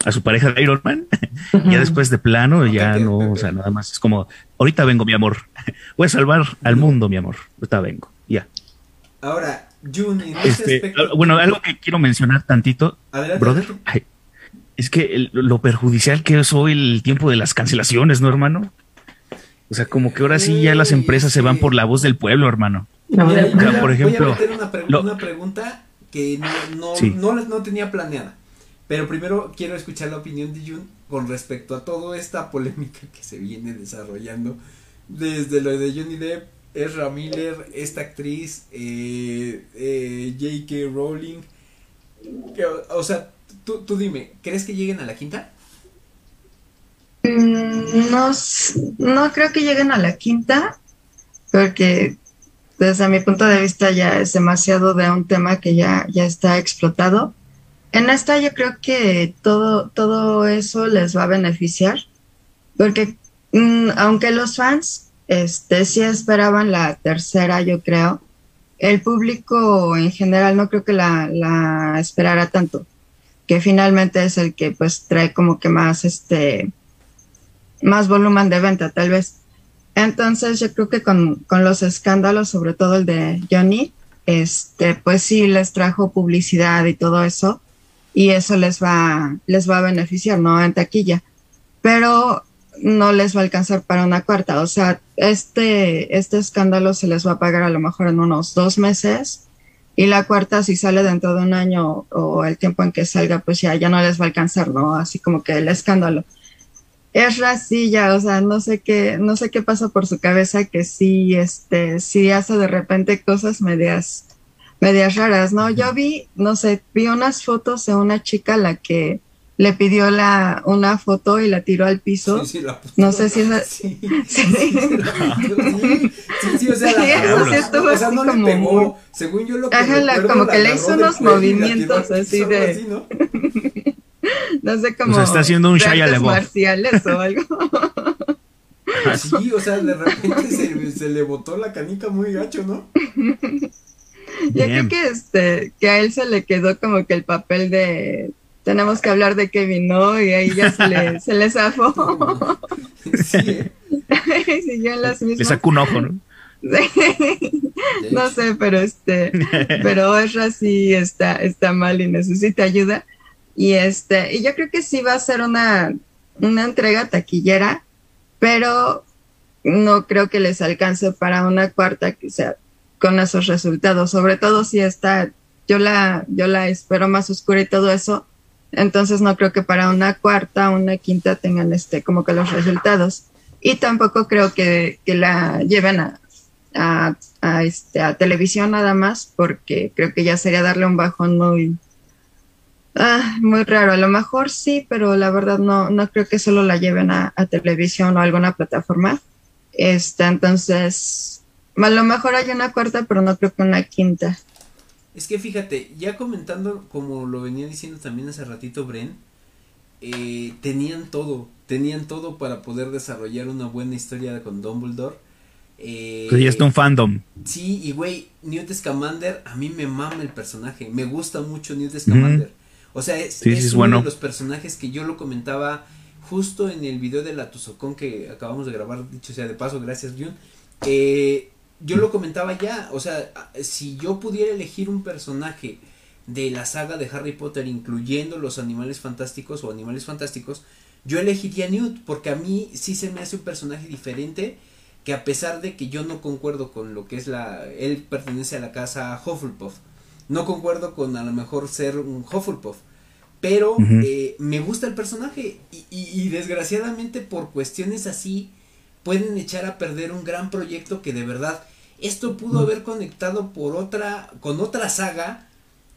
a su pareja de Iron Man, ya después de plano, ya no, o sea, nada más es como, ahorita vengo, mi amor, voy a salvar al mundo, mi amor, ahorita vengo, ya. Ahora, Jun, en este, ah, bueno, algo que quiero mencionar tantito, brother, es que lo perjudicial que es hoy el tiempo de las cancelaciones, ¿no, hermano? O sea, como que ahora sí ya las empresas se van por la voz del pueblo, hermano. por ejemplo, una, pregunta que no, no, no tenía planeada. Pero primero quiero escuchar la opinión de Jun con respecto a toda esta polémica que se viene desarrollando desde lo de Johnny Depp, Ezra Miller, esta actriz, eh, eh, J.K. Rowling. o sea, tú, tú dime, ¿crees que lleguen a la quinta? Mm, no, no creo que lleguen a la quinta, porque desde mi punto de vista ya es demasiado de un tema que ya, ya está explotado. En esta yo creo que todo, todo eso les va a beneficiar, porque mm, aunque los fans este, sí esperaban la tercera, yo creo, el público en general no creo que la, la esperara tanto, que finalmente es el que pues trae como que más este más volumen de venta, tal vez. Entonces, yo creo que con, con los escándalos, sobre todo el de Johnny, este, pues sí les trajo publicidad y todo eso, y eso les va, les va a beneficiar, ¿no? En taquilla. Pero no les va a alcanzar para una cuarta. O sea, este, este escándalo se les va a pagar a lo mejor en unos dos meses y la cuarta si sale dentro de un año o el tiempo en que salga, pues ya, ya no les va a alcanzar, ¿no? Así como que el escándalo. Es racilla, o sea, no sé qué, no sé qué pasa por su cabeza que sí, este, sí hace de repente cosas medias, medias raras, ¿no? Yo vi, no sé, vi unas fotos de una chica a la que le pidió la, una foto y la tiró al piso. Sí, sí, la no sé si es Sí, sí, sí, o sea, la o sea, no le pegó, según yo lo que Ajá, la, como que le hizo unos movimientos así de... ¿no? no sé cómo... O sea, está haciendo un Shia marciales o algo. Sí, o sea, de repente se, se le botó la canica muy gacho, ¿no? Yo creo que este, que a él se le quedó como que el papel de tenemos que hablar de Kevin, ¿no? Y ahí ya se le, se le zafó. Sí. Siguió en las mismas. Le sacó un ojo, ¿no? no sé, pero este, pero Ezra sí está, está mal y necesita ayuda. Y este, y yo creo que sí va a ser una, una entrega taquillera, pero no creo que les alcance para una cuarta que sea con esos resultados. Sobre todo si está, yo la, yo la espero más oscura y todo eso, entonces no creo que para una cuarta una quinta tengan este como que los resultados. Y tampoco creo que, la lleven a, a, este, a televisión nada más, porque creo que ya sería darle un bajón muy, ah, muy raro. A lo mejor sí, pero la verdad no, no creo que solo la lleven a, a televisión o alguna plataforma. Este, entonces, a lo mejor hay una cuarta, pero no creo que una quinta. Es que fíjate, ya comentando como lo venía diciendo también hace ratito Bren, eh, tenían todo, tenían todo para poder desarrollar una buena historia con Dumbledore. Eh, pues ya está un fandom. Sí, y güey, Newt Scamander, a mí me mama el personaje, me gusta mucho Newt Scamander. O sea, es, uno de los personajes que yo lo comentaba justo en el video de la Tuzocón que acabamos de grabar, dicho sea de paso, gracias Jun. Eh, yo lo comentaba ya, o sea, si yo pudiera elegir un personaje de la saga de Harry Potter, incluyendo los animales fantásticos o animales fantásticos, yo elegiría Newt, porque a mí sí se me hace un personaje diferente, que a pesar de que yo no concuerdo con lo que es la, él pertenece a la casa Hufflepuff, no concuerdo con a lo mejor ser un Hufflepuff, pero eh, me gusta el personaje y, y desgraciadamente por cuestiones así, pueden echar a perder un gran proyecto que de verdad esto pudo haber conectado por otra con otra saga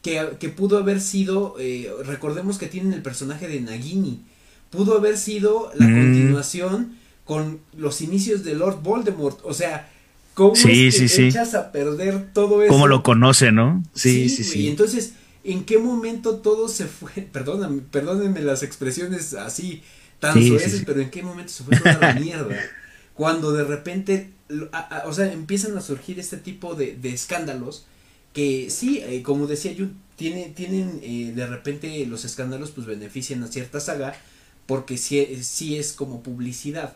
que, que pudo haber sido eh, recordemos que tienen el personaje de Nagini pudo haber sido la mm. continuación con los inicios de Lord Voldemort. O sea cómo echas a perder todo eso cómo lo conoce no sí sí sí, y entonces en qué momento todo se fue perdóname perdónenme las expresiones así tan suaves pero en qué momento se fue toda la mierda cuando de repente, o sea, empiezan a surgir este tipo de, de escándalos que sí, eh, como decía yo, tiene, tienen eh, de repente los escándalos pues benefician a cierta saga porque sí, sí es como publicidad.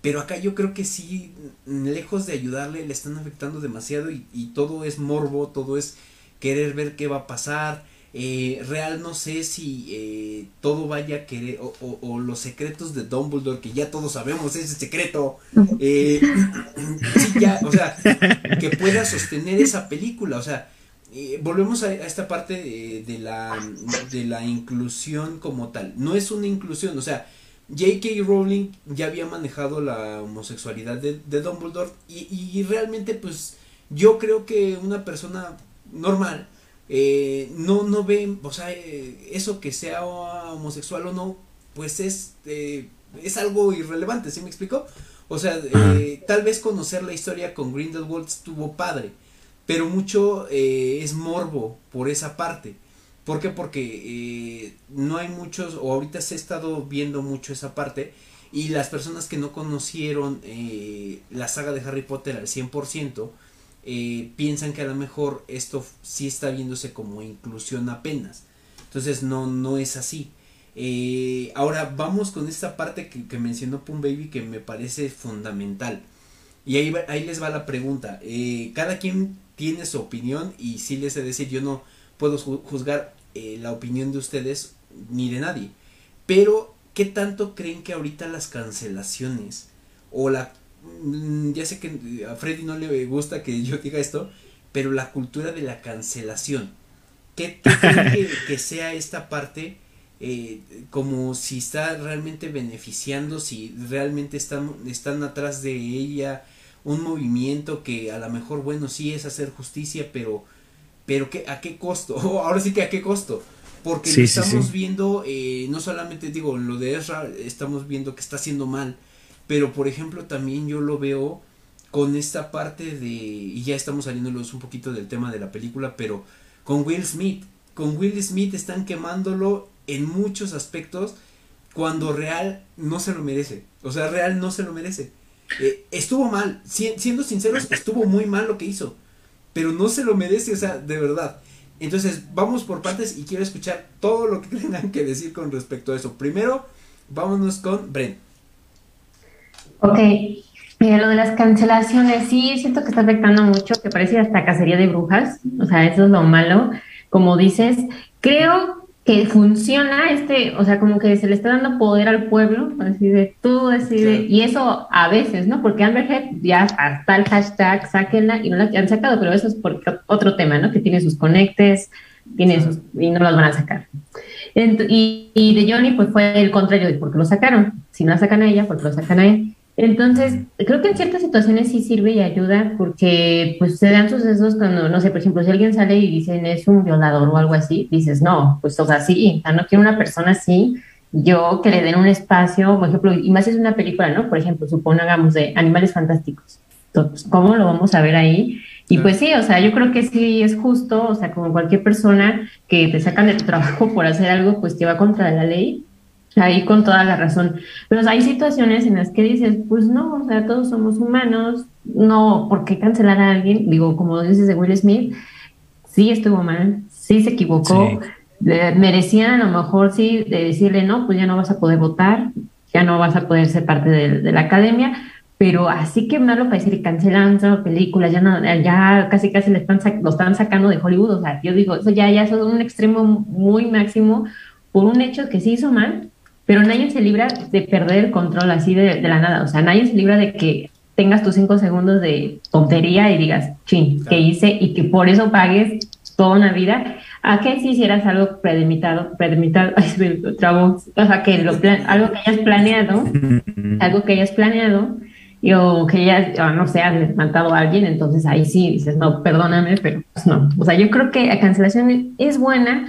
Pero acá yo creo que sí, lejos de ayudarle, le están afectando demasiado y todo es morbo, todo es querer ver qué va a pasar, eh, real no sé si eh, todo vaya a querer o, los secretos de Dumbledore que ya todos sabemos ese secreto eh, o sea que pueda sostener esa película o sea eh, volvemos a, esta parte de la de la inclusión como tal no es una inclusión o sea J.K. Rowling ya había manejado la homosexualidad de, de Dumbledore y, y realmente pues yo creo que una persona normal eh, no, no ven, o sea, eh, eso que sea homosexual o no, pues es, eh, es algo irrelevante, ¿sí me explico? O sea, tal vez conocer la historia con Grindelwald estuvo padre, pero mucho es morbo por esa parte. ¿Por qué? Porque no hay muchos, o ahorita se ha estado viendo mucho esa parte, y las personas que no conocieron la saga de Harry Potter al 100%, eh, piensan que a lo mejor esto sí está viéndose como inclusión apenas. Entonces no, no es así. Eh, ahora vamos con esta parte que, mencionó Pum Baby que me parece fundamental. Y ahí, ahí les va la pregunta. Eh, cada quien tiene su opinión y sí les he de decir, yo no puedo juzgar la opinión de ustedes ni de nadie. Pero, ¿qué tanto creen que ahorita las cancelaciones o la... Mm, ya sé que a Freddy no le gusta que yo diga esto, pero la cultura de la cancelación. ¿Qué, creen que, sea esta parte? Eh, como si está realmente beneficiando, si realmente están, están atrás de ella un movimiento que a lo mejor, bueno, sí es hacer justicia, pero, pero ¿qué, ¿a qué costo? Ahora sí que a qué costo. Porque estamos viendo, eh, no solamente digo, en lo de Ezra estamos viendo que está haciendo mal, pero por ejemplo también yo lo veo con esta parte de, y ya estamos saliéndolos un poquito del tema de la película, pero con Will Smith, con Will Smith están quemándolo en muchos aspectos cuando Real no se lo merece, o sea, Real no se lo merece. Eh, estuvo mal, siendo sinceros, estuvo muy mal lo que hizo, pero no se lo merece, o sea, de verdad. Entonces, vamos por partes y quiero escuchar todo lo que tengan que decir con respecto a eso. Primero, vámonos con Bren. Ok, Mira, lo de las cancelaciones, sí, siento que está afectando mucho, que parece hasta cacería de brujas, o sea, eso es lo malo. Como dices, creo que funciona este, o sea, como que se le está dando poder al pueblo, así de tú decide, y eso a veces, ¿no? Porque Amber Heard ya hasta el hashtag, sáquenla, y no la han sacado, pero eso es porque otro tema, ¿no? Que tiene sus conectes, tiene sus, y no los van a sacar. y, y, de Johnny, pues fue el contrario, porque lo sacaron. Si no la sacan a ella, porque lo sacan a él. Entonces, creo que en ciertas situaciones sí sirve y ayuda porque pues se dan sucesos cuando, no sé, por ejemplo, si alguien sale y dicen es un violador o algo así, dices, no, pues o sea, sí, no quiero una persona así, yo que le den un espacio, por ejemplo, y más es una película, ¿no? Por ejemplo, supongamos de animales fantásticos. Entonces, ¿cómo lo vamos a ver ahí? Y pues sí, o sea, yo creo que sí es justo, o sea, como cualquier persona que te sacan de tu trabajo por hacer algo, pues que va contra la ley, ahí con toda la razón. Pero hay situaciones en las que dices, pues no, o sea, todos somos humanos, no, ¿por qué cancelar a alguien? Digo, como dices de Will Smith, sí estuvo mal, sí se equivocó, merecían a lo mejor sí de decirle, no, pues ya no vas a poder votar, ya no vas a poder ser parte de, la academia, pero así que malo para decir cancelando películas, ya no, ya casi casi le están lo están sacando de Hollywood, o sea, yo digo, eso ya, ya es un extremo muy máximo por un hecho que se hizo mal, pero nadie se libra de perder el control así de, la nada. O sea, nadie se libra de que tengas tus cinco segundos de tontería y digas, ching, ¿qué hice? Y que por eso pagues toda una vida. ¿A qué si hicieras algo premeditado, premeditado, o sea, que lo algo que hayas planeado, algo que hayas planeado, y, o que ya, no sé, has matado a alguien, entonces ahí sí dices, no, perdóname, pero pues no. O sea, yo creo que la cancelación es buena,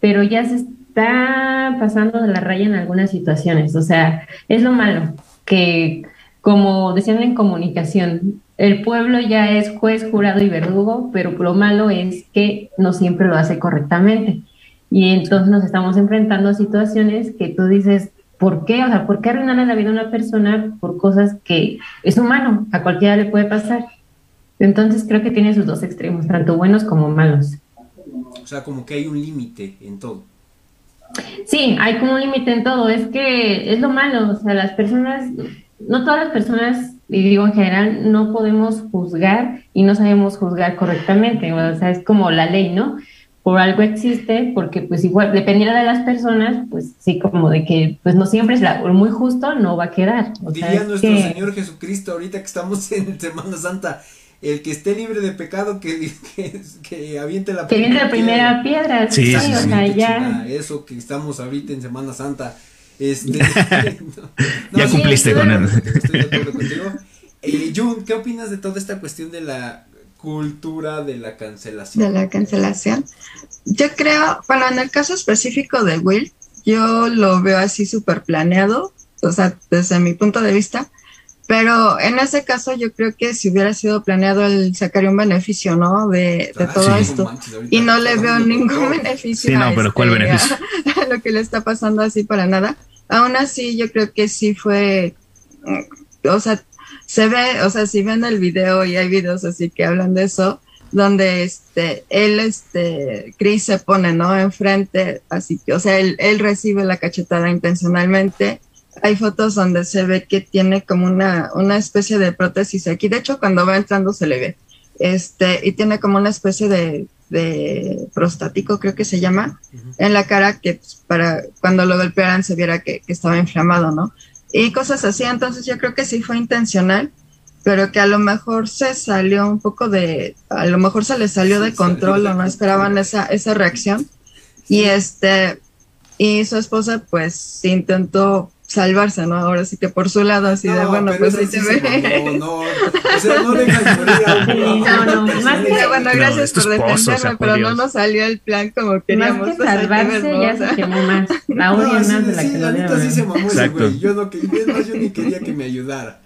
pero ya se está pasando de la raya en algunas situaciones. O sea, es lo malo, que como decían en comunicación, el pueblo ya es juez, jurado y verdugo, pero lo malo es que no siempre lo hace correctamente. Y entonces nos estamos enfrentando a situaciones que tú dices, ¿por qué? O sea, ¿por qué arruinar la vida a una persona por cosas que es humano? A cualquiera le puede pasar. Entonces creo que tiene sus dos extremos, tanto buenos como malos. O sea, como que hay un límite en todo. Sí, hay como un límite en todo. Es que es lo malo. O sea, las personas, no todas las personas, y digo en general, no podemos juzgar y no sabemos juzgar correctamente. O sea, es como la ley, ¿no? Por algo existe, porque pues igual, dependiendo de las personas, pues sí, como de que pues no siempre es la, muy justo, no va a quedar. Diría nuestro Señor Jesucristo ahorita que estamos en Semana Santa, el que esté libre de pecado que, que, que aviente la que primera, la primera piedra. Sí, sí, o sea, ya. Eso que estamos ahorita en Semana Santa. Este, ya cumpliste con él. Estoy de acuerdo contigo. Eh, Jun, ¿qué opinas de toda esta cuestión de la cultura de la cancelación? De la cancelación. Yo creo, bueno, en el caso específico de Will, yo lo veo así súper planeado, o sea, desde mi punto de vista, pero en ese caso yo creo que si hubiera sido planeado el sacaría un beneficio, ¿no? De, de ah, todo esto. y no le veo ningún beneficio. Sí, no, pero ¿cuál este, beneficio? lo que le está pasando así para nada. Aún así yo creo que sí fue, o sea, se ve, o sea, si ven el video y hay videos así que hablan de eso, donde este, él, este, Chris se pone, ¿no? Enfrente, así que, o sea, él, él recibe la cachetada intencionalmente. Hay fotos donde se ve que tiene como una, una especie de prótesis aquí. De hecho, cuando va entrando se le ve. Este, y tiene como una especie de, de prostático, creo que se llama, en la cara que pues, para cuando lo golpearan se viera que, que estaba inflamado, ¿no? Y cosas así. Entonces yo creo que sí fue intencional pero que a lo mejor se salió un poco de, a lo mejor se le salió de control o no esperaban esa, esa reacción. Y este, y su esposa pues intentó salvarse, ¿no? Ahora sí que por su lado, así de, bueno, pues ahí se ve. No, no, o sea, no dejas morir a No, no, más que, bueno, gracias por defenderme, pero no nos salió el plan como queríamos. Más que salvarse, ya se quemó más. La odia más de la que lo dio. Sí se mamó ese güey, yo no, yo ni quería que me ayudara.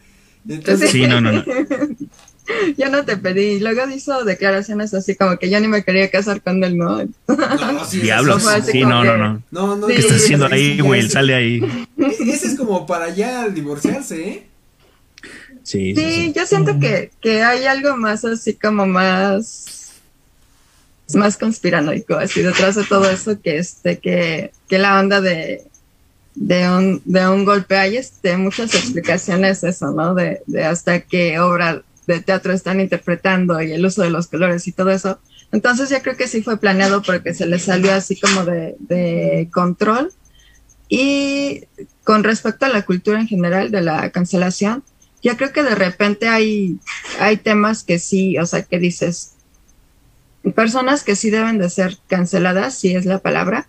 Entonces, sí, no, no, no. yo no te pedí. Luego hizo declaraciones así como que yo ni me quería casar con él, ¿no? no sí, Diablos. Sí, no, no, no, no, no. ¿Qué estás haciendo ahí, güey? Sale ahí. E-, ese es como para ya divorciarse, ¿eh? Sí, sí, yo siento que, que hay algo más así como más más conspiranoico así detrás de todo eso que este que, que la onda de de un, de un golpe. Hay este, muchas explicaciones eso, ¿no? De, de hasta qué obra de teatro están interpretando y el uso de los colores y todo eso. Entonces yo creo que sí fue planeado porque se le salió así como de, de control. Y con respecto a la cultura en general de la cancelación, yo creo que de repente hay, hay temas que sí, o sea, que dices, personas que sí deben de ser canceladas, si es la palabra,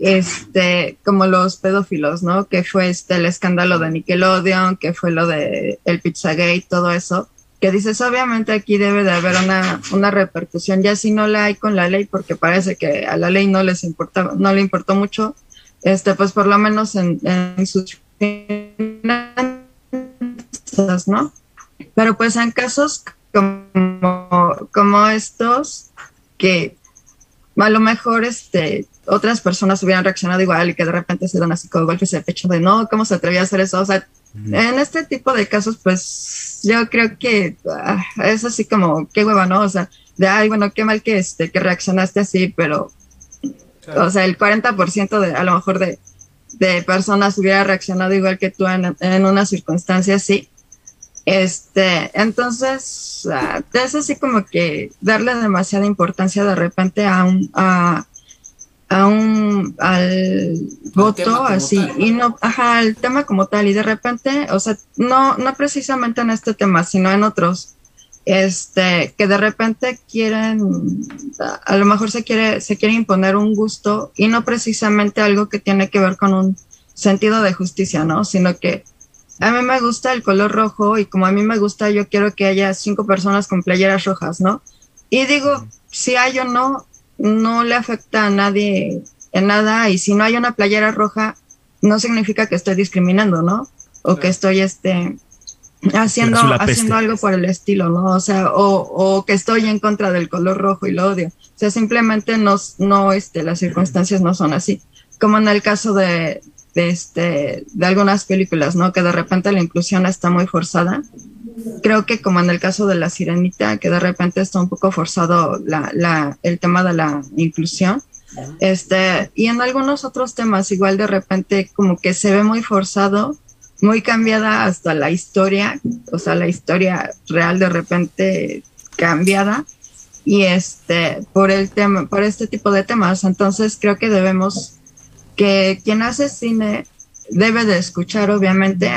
este, como los pedófilos, ¿no? Que fue este el escándalo de Nickelodeon, que fue lo de el Pizzagate, todo eso, que dices, obviamente aquí debe de haber una, una repercusión, ya si no la hay con la ley, porque parece que a la ley no les importa, no le importó mucho, este, pues por lo menos en, en sus finanzas, ¿no? Pero pues en casos como, como estos, que a lo mejor este, otras personas hubieran reaccionado igual y que de repente se dan así como golpes de pecho de no, ¿cómo se atrevía a hacer eso? O sea, en este tipo de casos, pues yo creo que ah, es así como, qué hueva, ¿no? O sea, de, ay, bueno, qué mal que, este, que reaccionaste así, pero, o sea, el 40% de, a lo mejor de, de personas hubiera reaccionado igual que tú en, en una circunstancia así. Este, entonces, uh, es así como que darle demasiada importancia de repente a un, a, a un, al voto así, y no, ajá, al tema como tal, y de repente, o sea, no, no precisamente en este tema, sino en otros, este, que de repente quieren, a lo mejor se quiere, se quiere imponer un gusto y no precisamente algo que tiene que ver con un sentido de justicia, ¿no? Sino que a mí me gusta el color rojo y como a mí me gusta, yo quiero que haya cinco personas con playeras rojas, ¿no? Y digo, si hay o no, no le afecta a nadie en nada y si no hay una playera roja, no significa que estoy discriminando, ¿no? O que estoy, este, haciendo, haciendo algo por el estilo, ¿no? O sea, o, o, que estoy en contra del color rojo y lo odio. O sea, simplemente no, no, este, las circunstancias no son así. Como en el caso de, de, este, de algunas películas, ¿no? Que de repente la inclusión está muy forzada. Creo que como en el caso de La Sirenita, que de repente está un poco forzado la, la, el tema de la inclusión. Este, y en algunos otros temas, igual de repente como que se ve muy forzado, muy cambiada hasta la historia, o sea, la historia real de repente cambiada y este por el tema por este tipo de temas entonces creo que debemos que quien hace cine debe de escuchar obviamente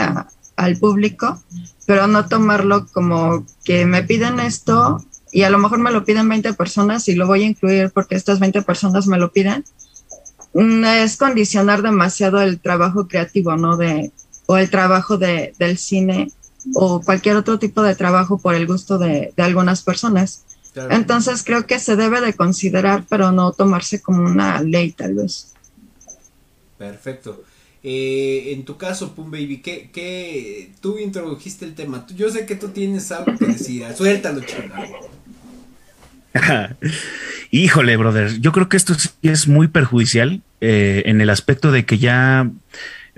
al público, pero no tomarlo como que me piden esto y a lo mejor me lo piden 20 personas y lo voy a incluir porque estas 20 personas me lo piden. Mm, es condicionar demasiado el trabajo creativo, ¿no? De, o el trabajo de, del cine o cualquier otro tipo de trabajo por el gusto de, de algunas personas. Entonces creo que se debe de considerar, pero no tomarse como una ley tal vez. Perfecto. Eh, en tu caso, Pum Baby, ¿qué, ¿qué, tú introdujiste el tema? Yo sé que tú tienes algo que decir, suéltalo, chingado. Híjole, brother, yo creo que esto sí es muy perjudicial eh, en el aspecto de que ya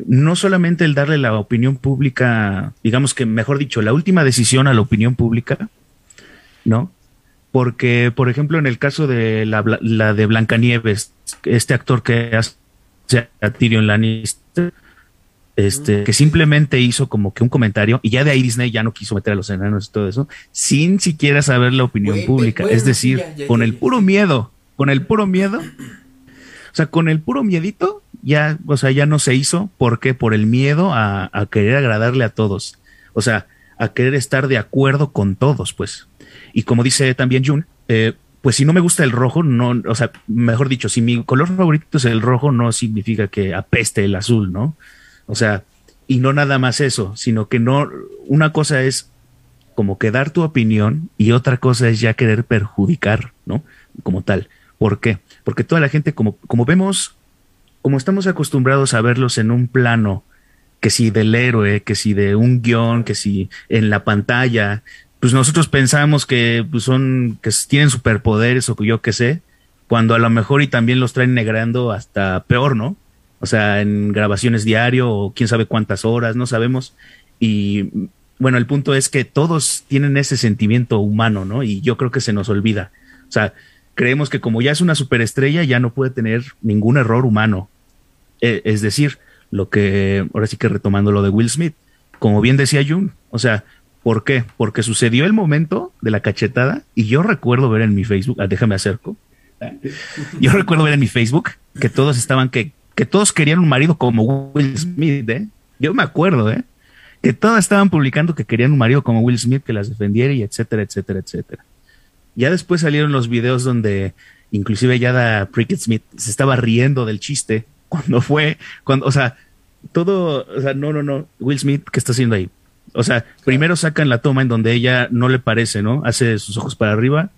no solamente el darle la opinión pública, digamos que, mejor dicho, la última decisión a la opinión pública, ¿no? porque, por ejemplo, en el caso de la, la de Blancanieves, este actor que hace a Tyrion Lannister, este, que simplemente hizo como que un comentario y ya de ahí Disney ya no quiso meter a los enanos y todo eso, sin siquiera saber la opinión pública. es decir, con el puro miedo, con el puro miedo, o sea, con el puro miedito, ya, o sea, ya no se hizo. ¿Por qué? Por el miedo a, querer agradarle a todos. O sea, a querer estar de acuerdo con todos, pues. Y como dice también Jun, eh, pues si no me gusta el rojo, no, o sea, mejor dicho, si mi color favorito es el rojo, no significa que apeste el azul, ¿no? O sea, y no nada más eso, sino que no, una cosa es como que dar tu opinión y otra cosa es ya querer perjudicar, ¿no? Como tal. ¿Por qué? Porque toda la gente, como, como vemos, como estamos acostumbrados a verlos en un plano, que si del héroe, que si de un guion, que si en la pantalla, pues nosotros pensamos que pues son, que tienen superpoderes o yo qué sé, cuando a lo mejor y también los traen negrando hasta peor, ¿no? o sea, en grabaciones diario o quién sabe cuántas horas, no sabemos. Y bueno, el punto es que todos tienen ese sentimiento humano, ¿no? Y yo creo que se nos olvida. O sea, creemos que como ya es una superestrella, ya no puede tener ningún error humano. E, es decir, lo que, ahora sí que retomando lo de Will Smith, como bien decía Jun, o sea, ¿por qué? Porque sucedió el momento de la cachetada y yo recuerdo ver en mi Facebook, ah, déjame acerco, yo recuerdo ver en mi Facebook que todos estaban que que todos querían un marido como Will Smith, ¿eh? Yo me acuerdo, ¿eh? Que todos estaban publicando que querían un marido como Will Smith que las defendiera y etcétera, etcétera, etcétera. Ya después salieron los videos donde inclusive ya da Prickett Smith se estaba riendo del chiste cuando fue, cuando, o sea, todo, o sea, no, no, no, Will Smith, ¿qué está haciendo ahí? O sea, primero sacan la toma en donde ella no le parece, ¿no? Hace sus ojos para arriba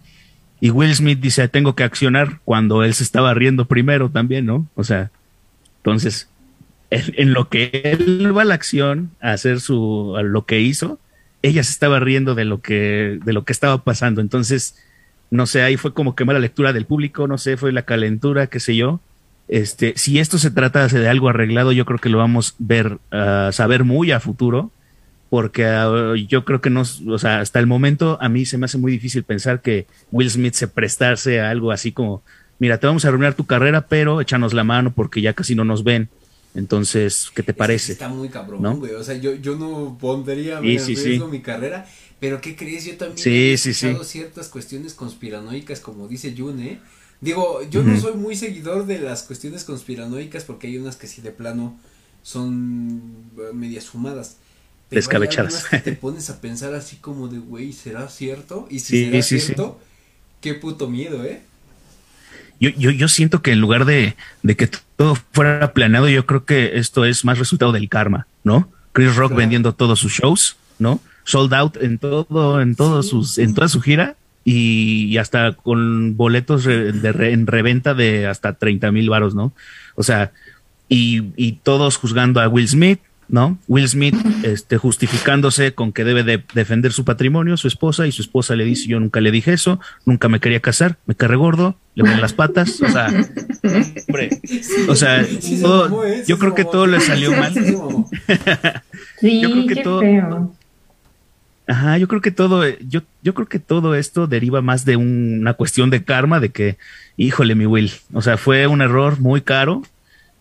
y Will Smith dice, tengo que accionar cuando él se estaba riendo primero también, ¿no? O sea, entonces, en, lo que él va a la acción a hacer su, a lo que hizo, ella se estaba riendo de lo que, de lo que estaba pasando. Entonces, no sé, ahí fue como que mala lectura del público, no sé, fue la calentura, qué sé yo. Este, si esto se trata de algo arreglado, yo creo que lo vamos a ver, a saber muy a futuro, porque ah, yo creo que no, o sea, hasta el momento a mí se me hace muy difícil pensar que Will Smith se prestase a algo así como mira, te vamos a arruinar tu carrera, pero échanos la mano porque ya casi no nos ven. Entonces, ¿qué te parece? está muy cabrón, güey. O sea, yo, yo no pondría en riesgo mi carrera, pero ¿qué crees? Yo también he escuchado ciertas cuestiones conspiranoicas, como dice Jun, ¿eh? Digo, yo no soy muy seguidor de las cuestiones conspiranoicas porque hay unas que sí de plano son eh, medias fumadas. Descabechadas. te pones a pensar así como de, güey, ¿será cierto? Y si será cierto, qué puto miedo, ¿eh? yo, yo, yo siento que en lugar de, de, que todo fuera planeado, yo creo que esto es más resultado del karma, ¿no? Chris Rock vendiendo todos sus shows, ¿no? Sold out en todo, en todos sus, en toda su gira y, hasta con boletos de en reventa de hasta 30 mil varos, ¿no? O sea, y, y todos juzgando a Will Smith, ¿no? Will Smith este, justificándose con que debe de defender su patrimonio, su esposa, y su esposa le dice, yo nunca le dije eso, nunca me quería casar, me carré gordo, le ven las patas, o sea, hombre, o sea, yo creo que todo le salió mal. Sí, yo creo que todo, Ajá, yo creo que todo, yo, yo creo que todo esto deriva más de una cuestión de karma, de que, híjole, mi Will, o sea, fue un error muy caro,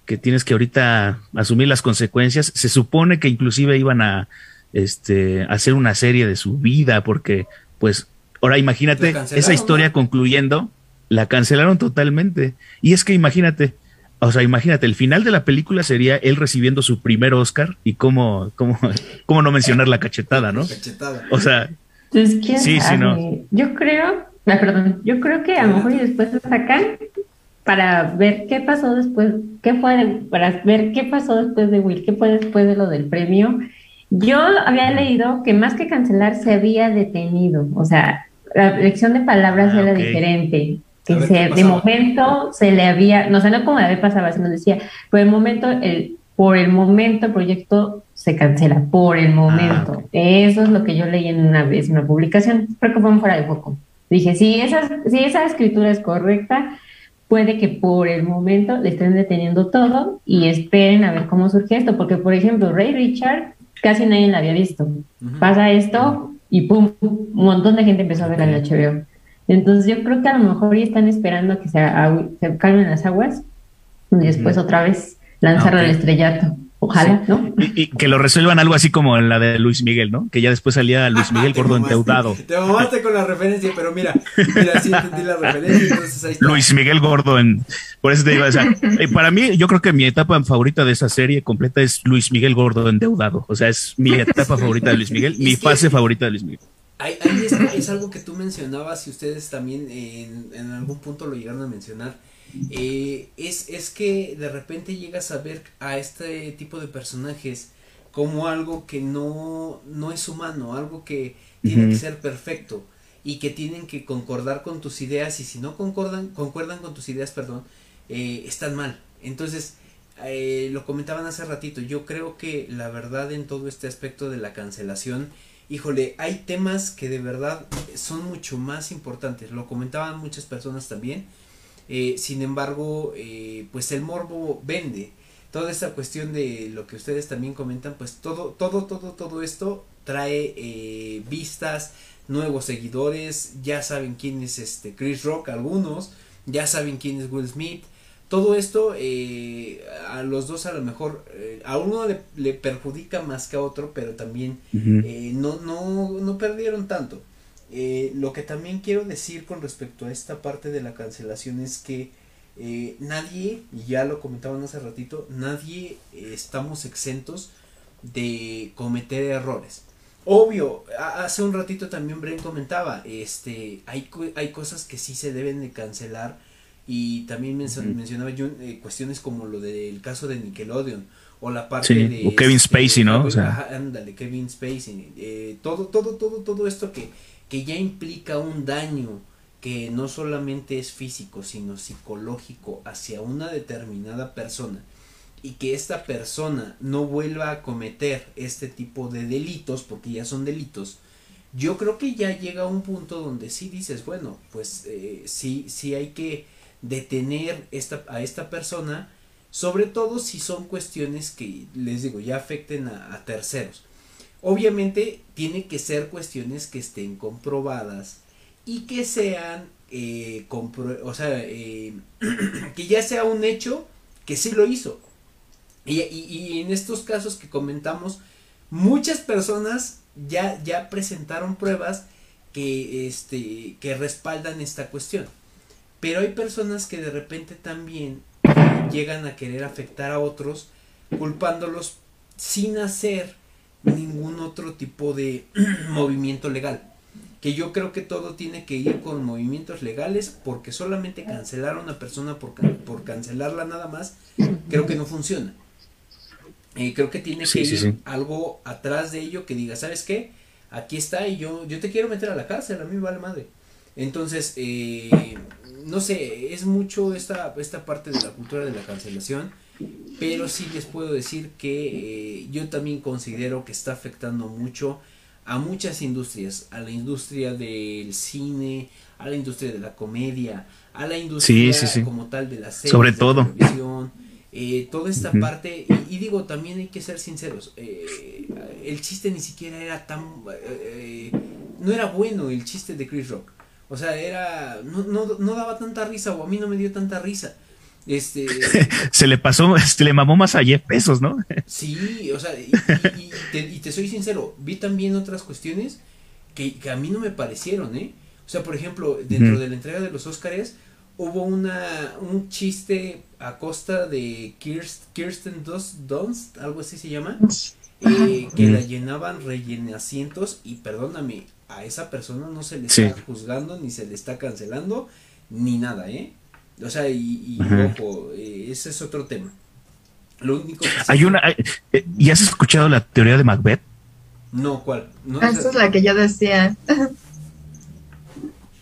que tienes que ahorita asumir las consecuencias. Se supone que inclusive iban a este, hacer una serie de su vida, porque, pues, ahora imagínate esa historia concluyendo, la cancelaron totalmente. Y es que imagínate, o sea, imagínate, el final de la película sería él recibiendo su primer Oscar y cómo, cómo, cómo no mencionar la cachetada, ¿no? Cachetada. O sea, pues, sí, sí, no. Yo creo, perdón, yo creo que a lo mejor y después sacan para ver qué pasó después, qué fue, para ver qué pasó después de Will, qué fue después de lo del premio. Yo había leído que más que cancelar se había detenido, o sea, la elección de palabras ah, era diferente, que se, de momento se le había, no sé, no como la vez pasaba, sino decía, por el momento, el, por el momento el proyecto se cancela, por el momento. Ah, Eso es lo que yo leí en una vez, una publicación, creo que fue fuera de poco. Dije, si esa, si esa escritura es correcta, puede que por el momento le estén deteniendo todo y esperen a ver cómo surge esto, porque por ejemplo, Ray Richard casi nadie la había visto. Pasa esto y pum, un montón de gente empezó a ver en HBO. Entonces yo creo que a lo mejor ya están esperando a que se, se calmen las aguas y después otra vez lanzar al estrellato. Ojalá, ¿no? Y, que lo resuelvan algo así como la de Luis Miguel, ¿no? Que ya después salía Luis Miguel gordo endeudado. Te mamaste con la referencia, pero mira, mira, sí entendí la referencia, entonces ahí está. Luis Miguel gordo en... Por eso te digo, o sea, eh, para mí, yo creo que mi etapa favorita de esa serie completa es Luis Miguel gordo endeudado. O sea, es mi etapa favorita de Luis Miguel, mi fase favorita de Luis Miguel. Ahí, es, es, algo que tú mencionabas y ustedes también en, en algún punto lo llegaron a mencionar eh, es, es que de repente llegas a ver a este tipo de personajes como algo que no, no es humano, algo que tiene que ser perfecto y que tienen que concordar con tus ideas y si no concordan, concuerdan con tus ideas, perdón, eh, están mal. Entonces, eh, lo comentaban hace ratito, yo creo que la verdad en todo este aspecto de la cancelación, híjole, hay temas que de verdad son mucho más importantes, lo comentaban muchas personas también, eh, sin embargo, eh, pues el morbo vende. Toda esta cuestión de lo que ustedes también comentan, pues todo, todo, todo, todo esto trae eh, vistas, nuevos seguidores, ya saben quién es este Chris Rock, algunos, ya saben quién es Will Smith. Todo esto a los dos a lo mejor, a uno le, perjudica más que a otro, pero también no, no, no perdieron tanto. Eh, lo que también quiero decir con respecto a esta parte de la cancelación es que eh, nadie, y ya lo comentaban hace ratito, nadie eh, estamos exentos de cometer errores. Obvio, hace un ratito también Bren comentaba, este, hay, hay cosas que sí se deben de cancelar y también mencionaba yo cuestiones como lo del caso de Nickelodeon o la parte de o Kevin este, Spacey, ¿no? O sea, ándale, Kevin Spacey, todo, todo, todo, todo esto que que ya implica un daño que no solamente es físico, sino psicológico hacia una determinada persona y que esta persona no vuelva a cometer este tipo de delitos, porque ya son delitos, yo creo que ya llega a un punto donde sí dices, bueno, pues eh, sí, sí hay que detener esta, a esta persona, sobre todo si son cuestiones que, les digo, ya afecten a terceros. Obviamente tiene que ser cuestiones que estén comprobadas y que sean, eh, o sea, eh, que ya sea un hecho que sí lo hizo. Y, y, en estos casos que comentamos, muchas personas ya, ya presentaron pruebas que, este, que respaldan esta cuestión. Pero hay personas que de repente también llegan a querer afectar a otros culpándolos sin hacer ningún otro tipo de movimiento legal. Que yo creo que todo tiene que ir con movimientos legales porque solamente cancelar a una persona por, por cancelarla nada más, creo que no funciona. Eh, creo que tiene que ir algo atrás de ello que diga, ¿sabes qué? Aquí está y yo, yo te quiero meter a la cárcel, a mí vale madre. Entonces, eh, no sé, es mucho esta, esta parte de la cultura de la cancelación pero sí les puedo decir que eh, yo también considero que está afectando mucho a muchas industrias, a la industria del cine, a la industria de la comedia, a la industria como tal de la serie, sobre todo. Eh, toda esta parte, y, digo, también hay que ser sinceros, eh, el chiste ni siquiera era tan, no era bueno el chiste de Chris Rock, o sea, era, no, no, no daba tanta risa, o a mí no me dio tanta risa, este. se le pasó, se le mamó más a Jeff Pesos, ¿no? sí, o sea, y, te, soy sincero, vi también otras cuestiones que, a mí no me parecieron, ¿eh? O sea, por ejemplo, dentro de la entrega de los Óscares hubo una, un chiste a costa de Kirsten, Dunst, algo así se llama, eh, que la llenaban rellene asientos y perdóname, a esa persona no se le está juzgando, ni se le está cancelando, ni nada, ¿eh? O sea, y, ojo, eh, ese es otro tema. Lo único que Hay una. Eh, ¿Y has escuchado la teoría de Macbeth? No, ¿cuál? No, esa es la que yo decía.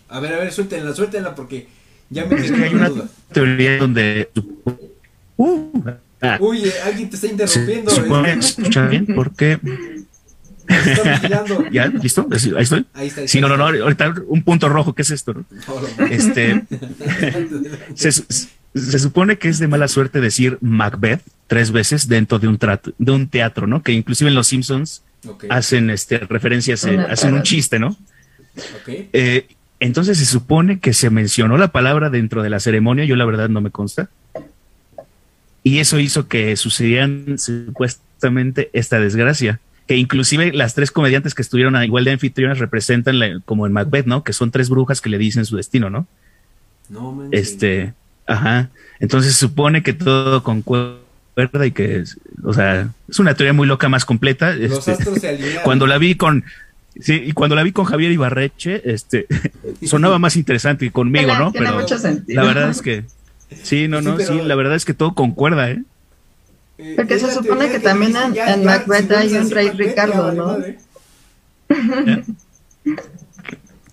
a ver, a ver, suéltenla, suéltenla porque ya me quedé hay una teoría donde. Uh, ah. Uy, eh, alguien te está interrumpiendo. Se, escucha bien porque ¿Ya? ¿Listo? Ahí estoy. Ahí está. sí, no, no, no, ahorita un punto rojo, ¿qué es esto? No? Este, se, supone que es de mala suerte decir Macbeth tres veces dentro de un, trato, de un teatro, ¿no? Que inclusive en Los Simpsons hacen este, referencias, hacen un chiste, ¿no? Okay. Eh, entonces se supone que se mencionó la palabra dentro de la ceremonia, yo la verdad no me consta. Y eso hizo que sucedieran supuestamente esta desgracia. Que inclusive las tres comediantes que estuvieron a igual de anfitriones representan como en Macbeth, ¿no? Que son tres brujas que le dicen su destino, ¿no? No, Este, ajá. Entonces se supone que todo concuerda y que, o sea, es una teoría muy loca más completa. Los este, astros se Cuando la vi con, Sí, y cuando la vi con Javier Ibarreche, este, sonaba más interesante y conmigo, ¿no? Pero la verdad es que, sí, no, no, sí, la verdad es que todo concuerda, ¿eh? Eh Porque se supone que, también en, Macbeth hay un rey Ricardo, ¿no?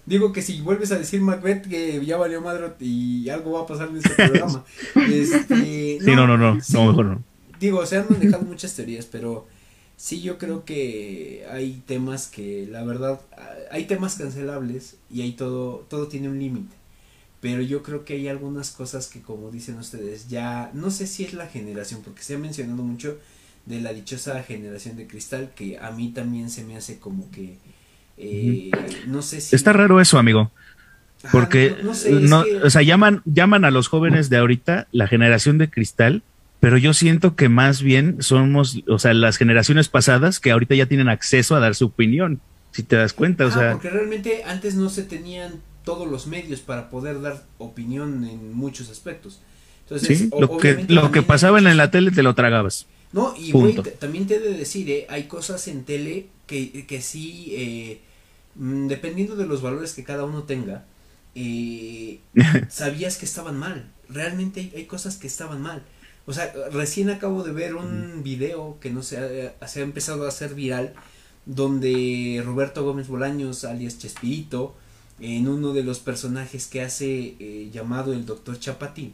Digo que si vuelves a decir Macbeth que ya valió madre y algo va a pasar en este programa. Este, sí, no, no, no, no, mejor no. Digo, se han manejado muchas teorías, pero sí yo creo que hay temas que la verdad hay temas cancelables y hay todo todo tiene un límite pero yo creo que hay algunas cosas que como dicen ustedes ya no sé si es la generación porque se ha mencionado mucho de la dichosa generación de cristal que a mí también se me hace como que eh, no sé si está raro eso amigo porque no, o sea llaman llaman a los jóvenes de ahorita la generación de cristal pero yo siento que más bien somos, o sea, las generaciones pasadas que ahorita ya tienen acceso a dar su opinión, si te das cuenta, o sea. Porque realmente antes no se tenían todos los medios para poder dar opinión en muchos aspectos. Entonces, sí, lo que, lo que pasaba en la tele te lo tragabas. No, y también te he de decir, eh, hay cosas en tele que, que sí, eh, mm, dependiendo de los valores que cada uno tenga, eh, sabías que estaban mal. Realmente hay cosas que estaban mal. O sea, recién acabo de ver un video que no se ha, se ha empezado a hacer viral, donde Roberto Gómez Bolaños, alias Chespirito, en uno de los personajes que hace eh, llamado el doctor Chapatín,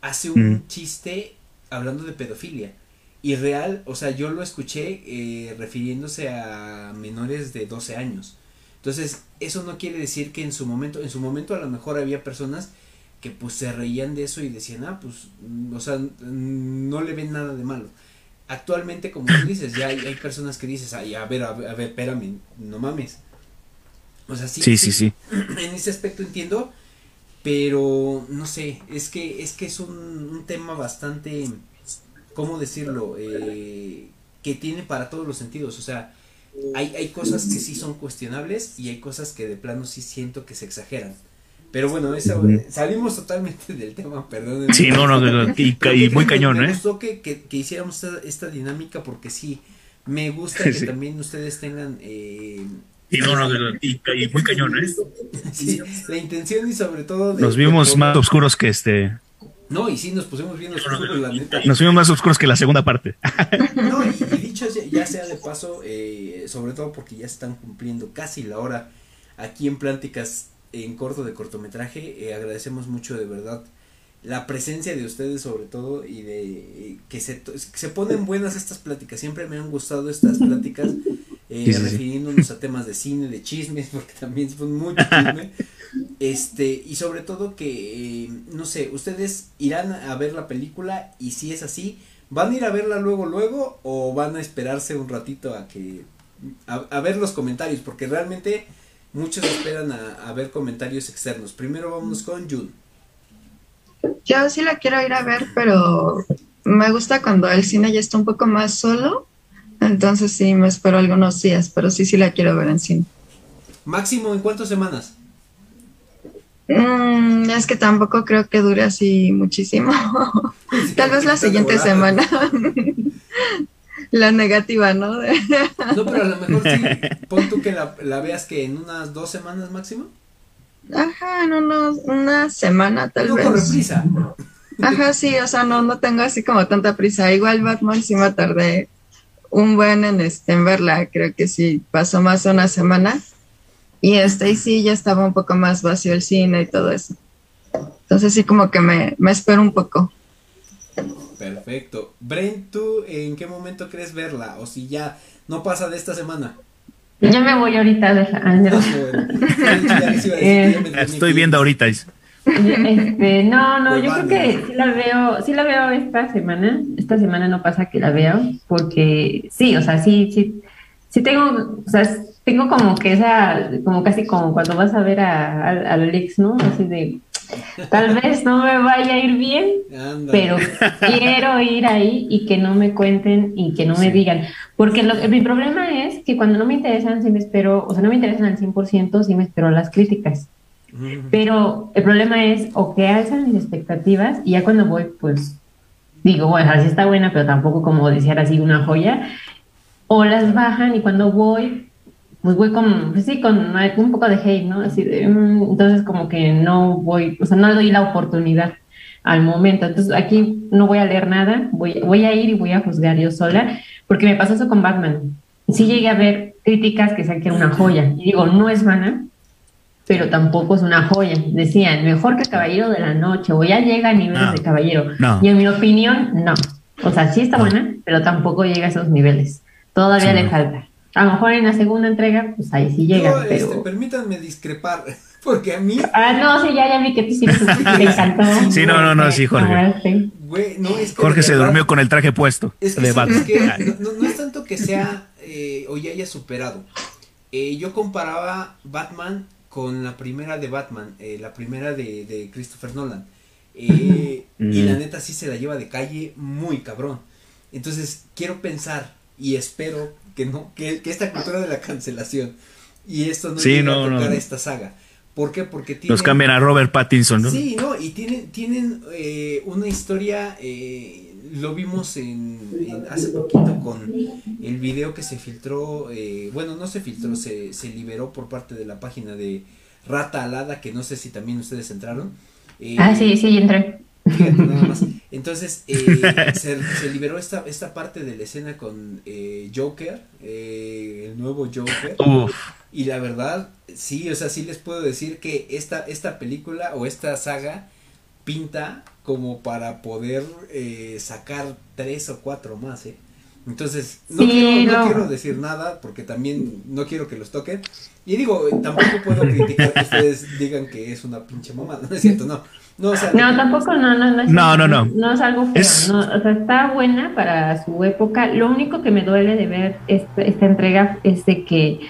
hace un chiste hablando de pedofilia. Y real, o sea, yo lo escuché eh, refiriéndose a menores de 12 años. Entonces, eso no quiere decir que en su momento, en su momento a lo mejor había personas que pues se reían de eso y decían, ah, pues, o sea, no le ven nada de malo. Actualmente, como tú dices, ya hay, hay personas que dices, ay, a ver, a ver, espérame, no mames. O sea, sí, sí, sí, sí. En ese aspecto entiendo, pero no sé, es que es que es un, un tema bastante, ¿cómo decirlo? Eh, que tiene para todos los sentidos, o sea, hay, hay cosas que sí son cuestionables y hay cosas que de plano sí siento que se exageran. Pero bueno, eso, salimos totalmente del tema, perdón. Sí, no, no, y, muy cañón, ¿eh? Me gustó que, que, hiciéramos esta, dinámica porque sí, me gusta que también ustedes tengan... Eh, y no, no, y, muy cañón, ¿eh? sí, la intención y sobre todo... nos vimos más oscuros que este... No, y sí, nos pusimos bien oscuros, la neta. Nos vimos más oscuros que la segunda parte. no, y, dicho ya sea de paso, eh, sobre todo porque ya están cumpliendo casi la hora aquí en Plánticas en corto de cortometraje. Eh, agradecemos mucho de verdad la presencia de ustedes sobre todo y de que se, se ponen buenas estas pláticas. Siempre me han gustado estas pláticas eh, refiriéndonos a temas de cine, de chismes, porque también son mucho chisme. este, y sobre todo que, eh, no sé, ustedes irán a ver la película y si es así, ¿van a ir a verla luego, luego o van a esperarse un ratito a que, a ver los comentarios? Porque realmente muchos esperan a, ver comentarios externos. Primero vamos con Jun. Yo sí la quiero ir a ver, pero me gusta cuando el cine ya está un poco más solo. Entonces sí, me espero algunos días, pero sí, sí la quiero ver en cine. ¿Máximo en cuántas semanas? Mm, es que tampoco creo que dure así muchísimo. Tal vez la siguiente semana. la negativa, ¿no? no, pero a lo mejor sí, pon tú que la, la, veas que en unas dos semanas máximo. Ajá, en unos, una semana tal no vez. corre prisa. Ajá, sí, o sea, no, no tengo así como tanta prisa. Igual Batman sí me tardé un buen en, este, en verla, creo que sí pasó más de una semana. Y este, y sí, ya estaba un poco más vacío el cine y todo eso. Entonces sí como que me, me espero un poco. Perfecto. Brent, ¿tú en qué momento crees verla? O si ya no pasa de esta semana. Ya me voy ahorita a Estoy viendo ahorita. Este, no, no, yo creo que sí la veo, sí la veo esta semana. Esta semana no pasa que la veo, porque sí, o sea, sí, sí, sí tengo, o sea, tengo como que esa, como casi como cuando vas a ver a, a, Alex, ¿no? Así de, tal vez no me vaya a ir bien, pero quiero ir ahí y que no me cuenten y que no me digan. Porque mi problema es que cuando no me interesan, sí me espero, o sea, no me interesan al 100%, sí me espero las críticas. Pero el problema es o que alzan mis expectativas y ya cuando voy, pues digo, bueno, así está buena, pero tampoco como decir así una joya, o las bajan y cuando voy, pues voy con, pues sí, con un poco de hate, ¿no? Así de, mm, entonces como que no voy, o sea, no doy la oportunidad al momento. Entonces aquí no voy a leer nada, voy, voy a ir y voy a juzgar yo sola, porque me pasó eso con Batman. Sí llegué a ver críticas que decían que era una joya. Y digo, no es vana, pero tampoco es una joya. Decían, mejor que Caballero de la Noche, o ya llega a niveles de Caballero. Y en mi opinión, no. O sea, sí está buena, pero tampoco llega a esos niveles. Todavía le falta. A lo mejor en la segunda entrega, pues ahí sí llega. pero... este, permítanme discrepar, porque a mí. Ah, no, sí, ya, ya vi que tú sí me encantó. Sí, no, no, no, sí, Jorge. Güey, no, es que Jorge se durmió con el traje puesto. Es que, es que no, no, es tanto que sea eh, o ya haya superado. Eh, yo comparaba Batman con la primera de Batman, eh, la primera de, de Christopher Nolan. Eh, y la neta sí se la lleva de calle muy cabrón. Entonces, quiero pensar y espero que no, que, esta cultura de la cancelación y esto no sí, no, a tocar esta saga. ¿Por qué? Porque tienen... Nos cambian a Robert Pattinson, ¿no? Sí, no, y tienen, tienen eh, una historia, eh, lo vimos en, hace poquito con el video que se filtró, eh, bueno, no se filtró, se, se liberó por parte de la página de Rata Alada, que no sé si también ustedes entraron. ah, sí, sí, entré. Fíjate nada más. Entonces, eh, se, se, liberó esta, esta parte de la escena con eh, Joker, eh, el nuevo Joker. Y la verdad, sí, o sea, sí les puedo decir que esta, esta película o esta saga pinta como para poder eh, sacar tres o cuatro más, ¿eh? Entonces, no, quiero, no, quiero decir nada porque también no quiero que los toquen. Y digo, tampoco puedo criticar que ustedes digan que es una pinche mamada, no es cierto, no. No, tampoco, no, no, no. Es, no, no, no. No es algo feo, no, o sea, está buena para su época. Lo único que me duele de ver esta, esta entrega es de que,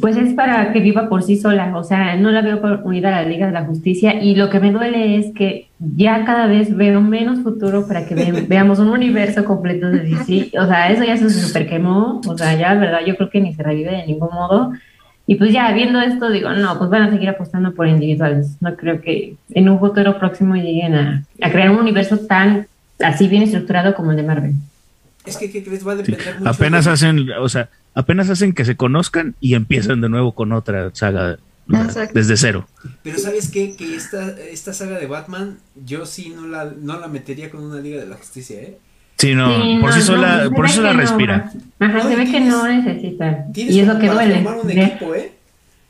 pues es para que viva por sí sola, o sea, no la veo unida a la Liga de la Justicia y lo que me duele es que ya cada vez veo menos futuro para que veamos un universo completo de DC, o sea, eso ya se super quemó, o sea, ya, verdad, yo creo que ni se revive de ningún modo y pues ya viendo esto digo, no, pues van a seguir apostando por individuales. No creo que en un futuro próximo lleguen a, crear un universo tan así bien estructurado como el de Marvel. Es que, ¿qué crees? Va a depender mucho Apenas hacen, o sea, apenas hacen que se conozcan y empiezan de nuevo con otra saga desde cero. Pero ¿sabes qué? Que esta, esta saga de Batman, yo sí no la, no la metería con una Liga de la Justicia, ¿eh? Sí, no, por, sí sola, por eso la respira. Ajá, se ve que no necesita. Y es lo que duele. Formar un equipo, ¿eh?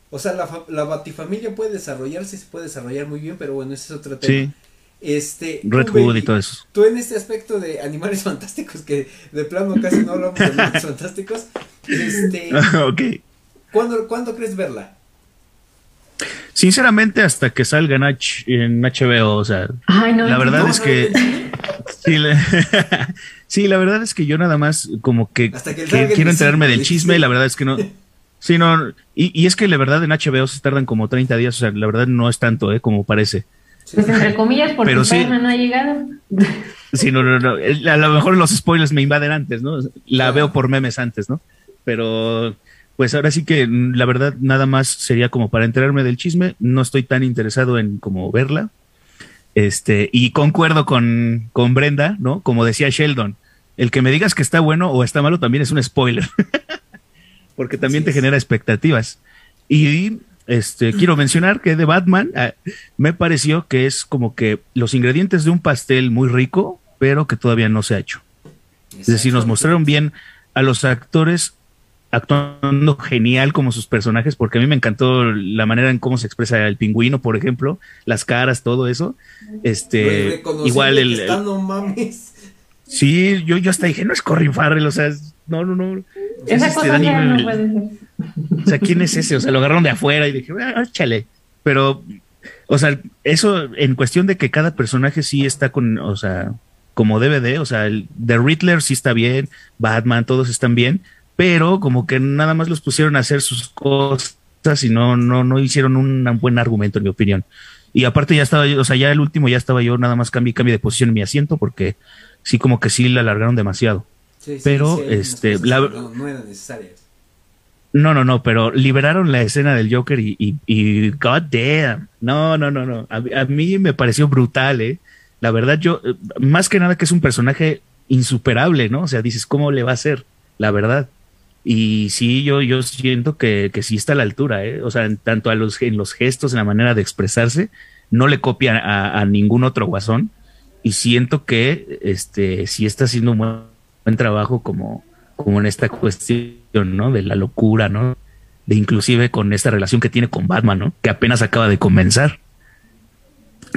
O sea, la, la batifamilia puede desarrollarse, se puede desarrollar muy bien, pero bueno, ese es otro tema. Sí. Este, Red Hood y todo eso. Tú en este aspecto de animales fantásticos, que de plano casi no hablamos de animales fantásticos, este, ok. ¿cuándo, ¿cuándo crees verla? Sinceramente, hasta que salga en, HBO, o sea, la verdad es que sí, la, verdad es que yo nada más como que, quiero enterarme del chisme y la verdad es que no. Sí, no, y, es que la verdad en HBO se tardan como 30 días, o sea, la verdad no es tanto, ¿eh? Como parece. Pues entre comillas, porque Pero sí, no ha llegado. Sí, no, no, no. A lo mejor los spoilers me invaden antes, ¿no? La veo por memes antes, ¿no? Pero pues ahora sí que mm, la verdad nada más sería como para enterarme del chisme, no estoy tan interesado en como verla. Este, y concuerdo con, con Brenda, ¿no? Como decía Sheldon, el que me digas que está bueno o está malo también es un spoiler. Porque también te genera expectativas. Y este, quiero mencionar que de Batman ah, me pareció que es como que los ingredientes de un pastel muy rico, pero que todavía no se ha hecho. Es decir, nos mostraron bien a los actores actuando genial como sus personajes, porque a mí me encantó la manera en cómo se expresa el pingüino, por ejemplo, las caras, todo eso. Este, igual el, Sí, yo, yo hasta dije, no es Corin Farrell, o sea, no, no, no. Esa este, cosa no puede ser. O sea, ¿quién es ese? O sea, lo agarraron de afuera y dije, ah, échale. Pero, o sea, eso en cuestión de que cada personaje sí está con, o sea, como DVD, o sea, el de Riddler sí está bien, Batman, todos están bien, pero como que nada más los pusieron a hacer sus cosas y no, no, no hicieron un buen argumento, en mi opinión. Y aparte ya estaba yo, o sea, ya el último ya estaba yo nada más cambié, cambio de posición en mi asiento porque sí como que sí la alargaron demasiado. Pero este la, no, no eran necesarias. No, no, no, pero liberaron la escena del Joker y, y, God damn. No, no, no, no. A, a, mí me pareció brutal, ¿eh? La verdad, yo, más que nada que es un personaje insuperable, ¿no? O sea, dices, ¿cómo le va a ser? La verdad. Y sí, yo, yo siento que, que sí está a la altura, ¿eh? O sea, en, tanto a los, en los gestos, en la manera de expresarse, no le copia a, ningún otro guasón. Y siento que este sí está haciendo un buen, trabajo como, como en esta cuestión, ¿no? De la locura, ¿no? De inclusive con esta relación que tiene con Batman, ¿no? Que apenas acaba de comenzar.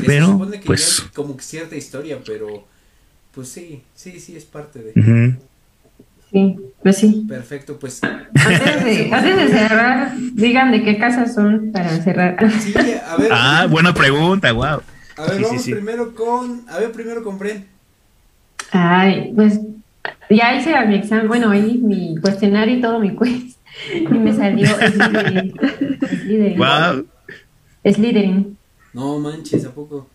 pero, pues. como que cierta historia, pero. Pues sí, sí, sí, es parte de. Sí, pues sí. Perfecto, pues. Antes de, antes de cerrar, digan de qué casas son para cerrar. Sí, a ver. Ah, buena pregunta, wow. A ver, vamos primero con. A ver, primero con Bren. Ay, pues ya hice mi examen, bueno, ahí mi cuestionario y todo mi quiz. Y me salió Slytherin. Slytherin. Wow. Slytherin. No manches, ¿a poco?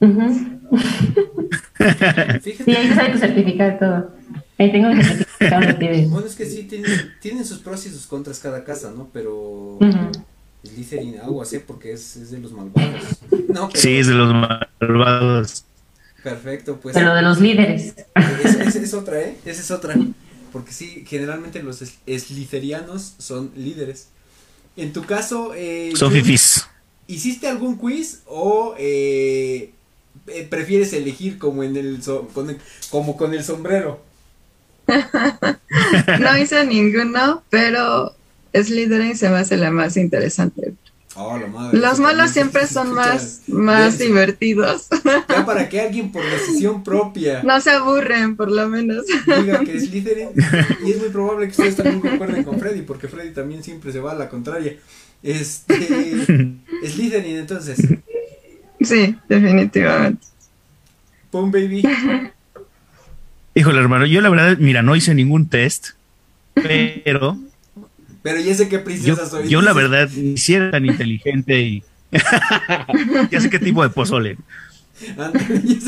Uh Sí, ahí sale tu certificado y todo. Ahí tengo el certificado de Bueno, es que sí, tienen, tienen, sus pros y sus contras cada casa, ¿no? Pero Slytherin, algo así, porque es, es de los malvados. No, Sí, es de los malvados. Perfecto, pues. Pero de los líderes. Esa es otra, ¿eh? Esa es otra. Porque sí, generalmente los slytherianos son líderes. En tu caso, eh, son fifis. ¿Hiciste algún quiz o eh, eh, prefieres elegir como en el, con como con el sombrero? no hice ninguno, pero Slytherin se me hace la más interesante. Oh, Los malos siempre son más, más divertidos. Ya para que alguien por decisión propia. No se aburren, por lo menos. Diga que es Slytherin. Y es muy probable que ustedes también concuerden con Freddy, porque Freddy también siempre se va a la contraria. Este. Slytherin, entonces. Sí, definitivamente. Pum, baby. Híjole, hermano, yo la verdad, mira, no hice ningún test, pero pero ya sé qué princesa soy. Yo la verdad, ni si era tan inteligente y... ya sé qué tipo de pozole.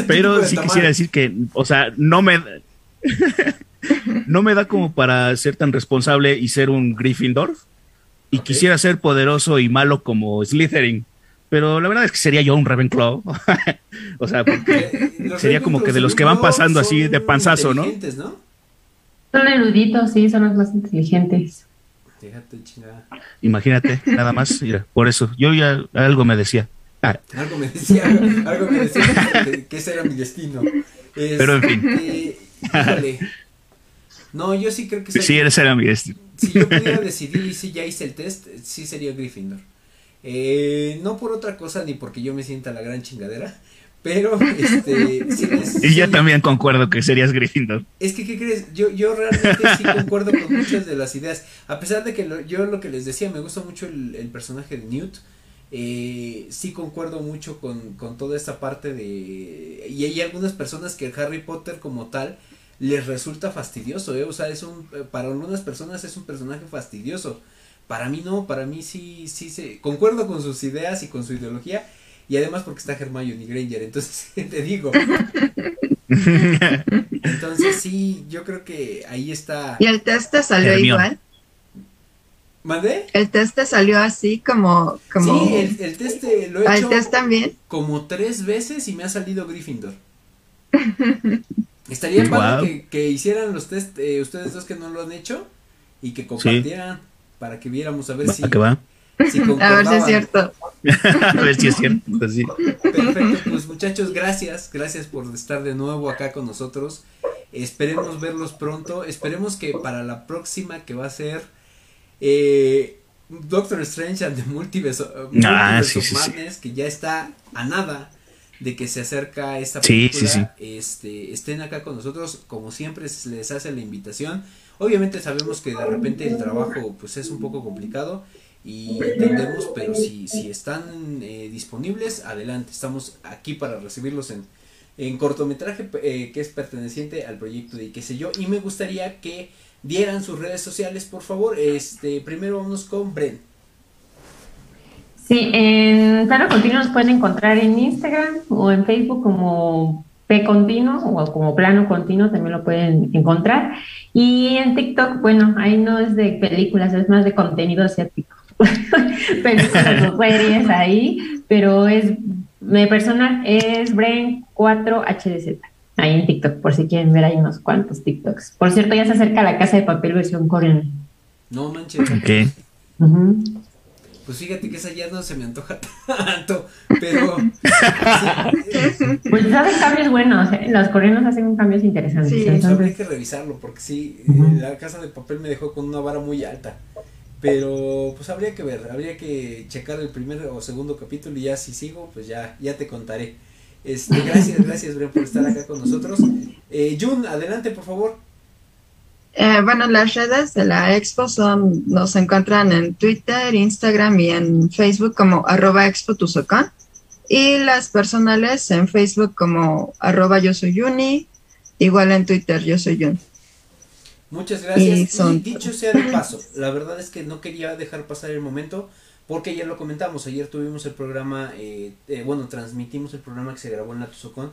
Pero sí quisiera decir que, o sea, no me... no me da como para ser tan responsable y ser un Gryffindor. Y quisiera ser poderoso y malo como Slytherin. Pero la verdad es que sería yo un Ravenclaw. o sea, porque eh, sería como que de los que van pasando así de panzazo, ¿no? ¿no? Son eruditos, sí, son los más inteligentes. Imagínate, nada más, por eso, yo ya algo me decía. Ah. Algo me decía, algo me decía que, ese era mi destino. Pero en fin. no, yo sí creo que sí, ese era mi destino. Si yo pudiera decidir y si ya hice el test, sí sería Gryffindor. Eh, no por otra cosa ni porque yo me sienta la gran chingadera, pero, este. y yo también concuerdo que serías Gryffindor. Es que, ¿qué crees? Yo, yo realmente sí concuerdo con muchas de las ideas. A pesar de que yo lo que les decía, me gusta mucho el, personaje de Newt. Eh, sí concuerdo mucho con, con toda esta parte de. Y hay algunas personas que Harry Potter, como tal, les resulta fastidioso, ¿eh? O sea, es un. Para algunas personas es un personaje fastidioso. Para mí no, para mí sí, sí se. Concuerdo con sus ideas y con su ideología y además porque está Hermione Granger, entonces te digo. entonces sí, yo creo que ahí está. ¿Y el test te salió igual? ¿Mandé? El test te salió así como... como... Sí, el, el test lo he hecho test también? como tres veces y me ha salido Gryffindor. Estaría padre que, que, hicieran los test eh, ustedes dos que no lo han hecho y que compartieran para que viéramos a ver si... Que a ver si es cierto. a ver si es cierto. Perfecto, pues muchachos, gracias. Gracias por estar de nuevo acá con nosotros. Esperemos verlos pronto. Esperemos que para la próxima que va a ser eh, Doctor Strange and the Multiverse, ah, Madness, que ya está a nada de que se acerca esta película, este, estén acá con nosotros, como siempre les hace la invitación. Obviamente sabemos que de repente el trabajo pues es un poco complicado y entendemos, pero si, si están eh, disponibles, adelante, estamos aquí para recibirlos en, en cortometraje eh, que es perteneciente al proyecto de qué sé yo, y me gustaría que dieran sus redes sociales, por favor. Este, primero vamos con Bren. Sí, en Plano Continuo nos pueden encontrar en Instagram o en Facebook como P Continuo o como Plano Continuo también lo pueden encontrar. Y en TikTok, bueno, ahí no es de películas, es más de contenido asiático. películas o series ahí, pero es, mi personal es Bren4HDZ. Ahí en TikTok, por si quieren ver ahí unos cuantos TikToks. Por cierto, ya se acerca la casa de papel versión coreana. No manches. Ok. Pues fíjate que esa ya no se me antoja tanto, pero... Pues hacen cambios buenos, ¿eh? los coreanos hacen cambios interesantes. Sí, entonces... habría que revisarlo, porque sí, eh, la casa de papel me dejó con una vara muy alta. Pero pues habría que ver, habría que checar el primer o segundo capítulo y ya si sigo, pues ya, ya te contaré. Este, gracias, gracias, Brian, por estar acá con nosotros. Eh, Jun, adelante, por favor. Eh, bueno, las redes de la expo son, nos encuentran en Twitter, Instagram y en Facebook como arroba expo Y las personales en Facebook como arroba yo soy Yuni, igual en Twitter yo soy Yun. Muchas gracias. Y, dicho sea de paso, la verdad es que no quería dejar pasar el momento porque ayer lo comentamos, ayer tuvimos el programa, eh, eh, bueno, transmitimos el programa que se grabó en la Tuzocón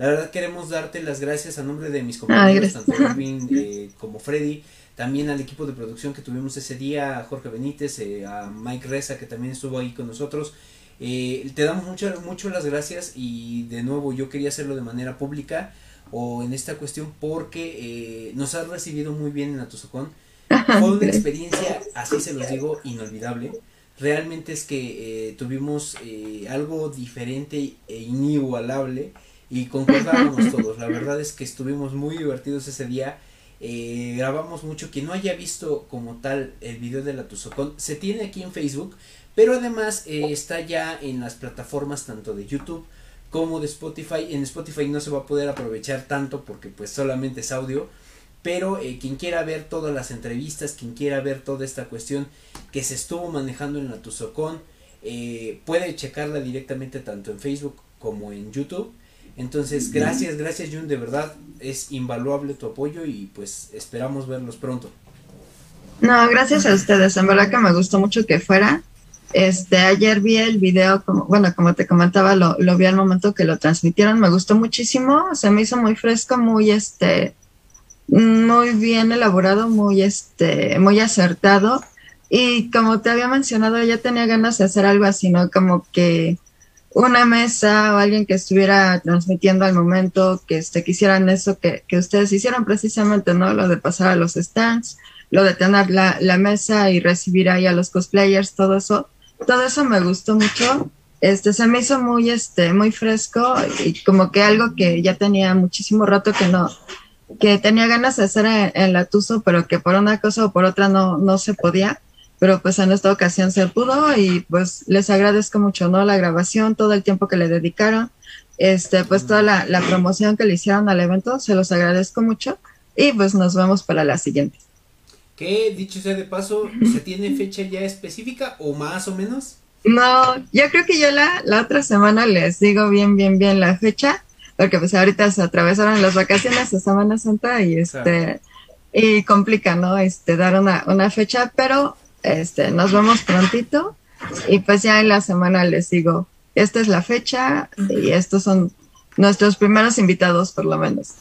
la verdad queremos darte las gracias a nombre de mis compañeros, tanto Irving eh, como Freddy, también al equipo de producción que tuvimos ese día, a Jorge Benítez, eh, a Mike Reza que también estuvo ahí con nosotros. Eh, te damos mucho, mucho las gracias y de nuevo yo quería hacerlo de manera pública o en esta cuestión porque nos has recibido muy bien en Atuzocón. Fue una experiencia, así se los digo, inolvidable. Realmente es que tuvimos algo diferente e inigualable y concordábamos todos. La verdad es que estuvimos muy divertidos ese día. Eh, grabamos mucho. Quien no haya visto como tal el video de la Tuzocón, se tiene aquí en Facebook, pero además eh, está ya en las plataformas tanto de YouTube como de Spotify. En Spotify no se va a poder aprovechar tanto porque pues solamente es audio. Pero eh, quien quiera ver todas las entrevistas, quien quiera ver toda esta cuestión que se estuvo manejando en la Tuzocón, puede checarla directamente tanto en Facebook como en YouTube. Entonces, gracias, gracias Jun, de verdad es invaluable tu apoyo y pues esperamos verlos pronto. No, gracias a ustedes, en verdad que me gustó mucho que fuera. Este, ayer vi el video, como, bueno, como te comentaba, lo, lo vi al momento que lo transmitieron, me gustó muchísimo, se me hizo muy fresco, muy este, muy bien elaborado, muy este, muy acertado. Y como te había mencionado, ya tenía ganas de hacer algo así, ¿no? Como que una mesa o alguien que estuviera transmitiendo al momento, que este, quisieran eso que, que ustedes hicieron precisamente, ¿no? Lo de pasar a los stands, lo de tener la, la mesa y recibir ahí a los cosplayers, todo eso, todo eso me gustó mucho. Este, se me hizo muy, este, muy fresco y como que algo que ya tenía muchísimo rato que no, que tenía ganas de hacer en, la Tuso, pero que por una cosa o por otra no, no se podía pero pues en esta ocasión se pudo y pues les agradezco mucho, ¿no? La grabación, todo el tiempo que le dedicaron, este, pues toda la, la promoción que le hicieron al evento, se los agradezco mucho y pues nos vemos para la siguiente. ¿Qué, dicho sea de paso, se tiene fecha ya específica o más o menos? No, yo creo que ya la, la otra semana les digo bien, bien, bien la fecha, porque pues ahorita se atravesaron las vacaciones de Semana Santa y este, y complica, ¿no? Este, dar una, una fecha, pero este, nos vemos prontito y pues ya en la semana les digo, esta es la fecha y estos son nuestros primeros invitados por lo menos.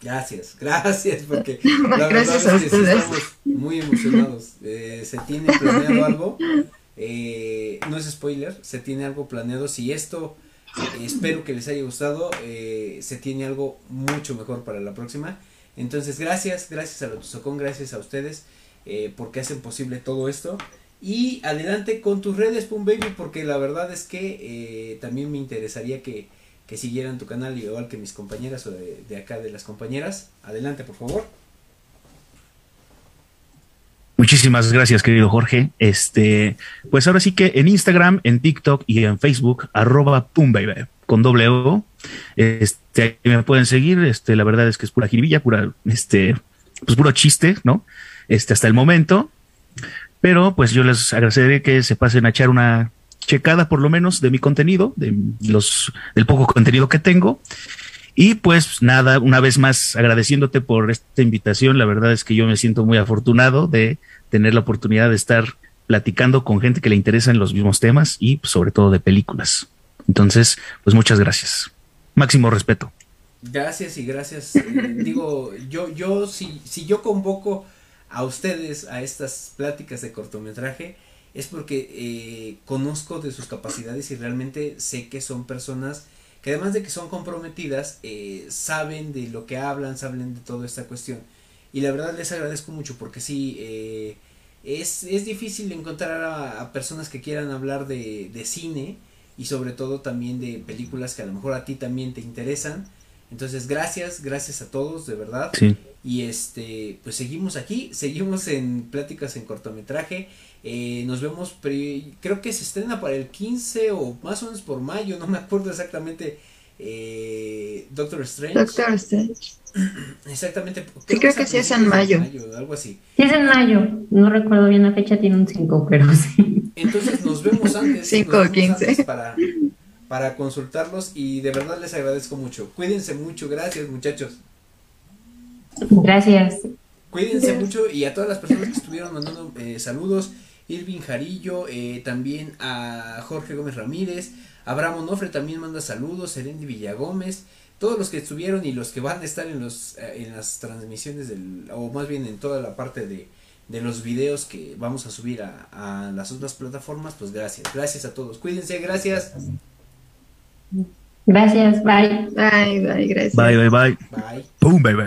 Gracias, gracias, porque la gracias verdad es que estamos muy emocionados. Eh, se tiene planeado algo, eh, no es spoiler, se tiene algo planeado. Si esto, eh, espero que les haya gustado, se tiene algo mucho mejor para la próxima. Entonces, gracias, gracias a los gracias a ustedes. Eh, porque hacen posible todo esto. Y adelante con tus redes, Pum Baby, porque la verdad es que eh, también me interesaría que, que, siguieran tu canal, igual que mis compañeras o de, acá de las compañeras. Adelante, por favor. Muchísimas gracias, querido Jorge. Este, pues ahora sí que en Instagram, en TikTok y en Facebook, arroba Baby, con doble O. Este, me pueden seguir. Este, la verdad es que es pura jiribilla, pura, este, pues puro chiste, ¿no? este, hasta el momento. Pero pues yo les agradeceré que se pasen a echar una checada por lo menos de mi contenido, de los, del poco contenido que tengo. Y pues nada, una vez más agradeciéndote por esta invitación, la verdad es que yo me siento muy afortunado de tener la oportunidad de estar platicando con gente que le interesa en los mismos temas y pues, sobre todo de películas. Entonces, pues muchas gracias. Máximo respeto. Gracias y gracias. Eh, digo, yo, yo, si, si yo convoco a ustedes a estas pláticas de cortometraje, es porque eh, conozco de sus capacidades y realmente sé que son personas que además de que son comprometidas, eh, saben de lo que hablan, saben de toda esta cuestión. Y la verdad les agradezco mucho porque sí, eh, es, es, difícil encontrar a, personas que quieran hablar de, de, cine y sobre todo también de películas que a lo mejor a ti también te interesan. Entonces, gracias, gracias a todos, de verdad. Y este, pues seguimos aquí, seguimos en pláticas en cortometraje. Eh, nos vemos, creo que se estrena para el 15 o más o menos por mayo, no me acuerdo exactamente. Eh, Doctor Strange. Doctor Strange. Exactamente. sí, creo que sí es en mayo. Algo así. Sí es en mayo. No recuerdo bien la fecha, tiene un 5, pero sí. Entonces nos vemos antes. 5 o 15. Para, para consultarlos y de verdad les agradezco mucho. Cuídense mucho. Gracias, muchachos. Gracias. Cuídense mucho y a todas las personas que estuvieron mandando eh, saludos. Irving Jarillo, eh, también a Jorge Gómez Ramírez, Abraham Onofre también manda saludos, Serendi Villagómez, todos los que estuvieron y los que van a estar en los eh, en las transmisiones del o más bien en toda la parte de, de los videos que vamos a subir a, a, las otras plataformas, pues gracias, gracias a todos, cuídense, gracias. Gracias, bye. Bye, bye, gracias. Bye, bye, bye. Bye. Boom, bye, bye.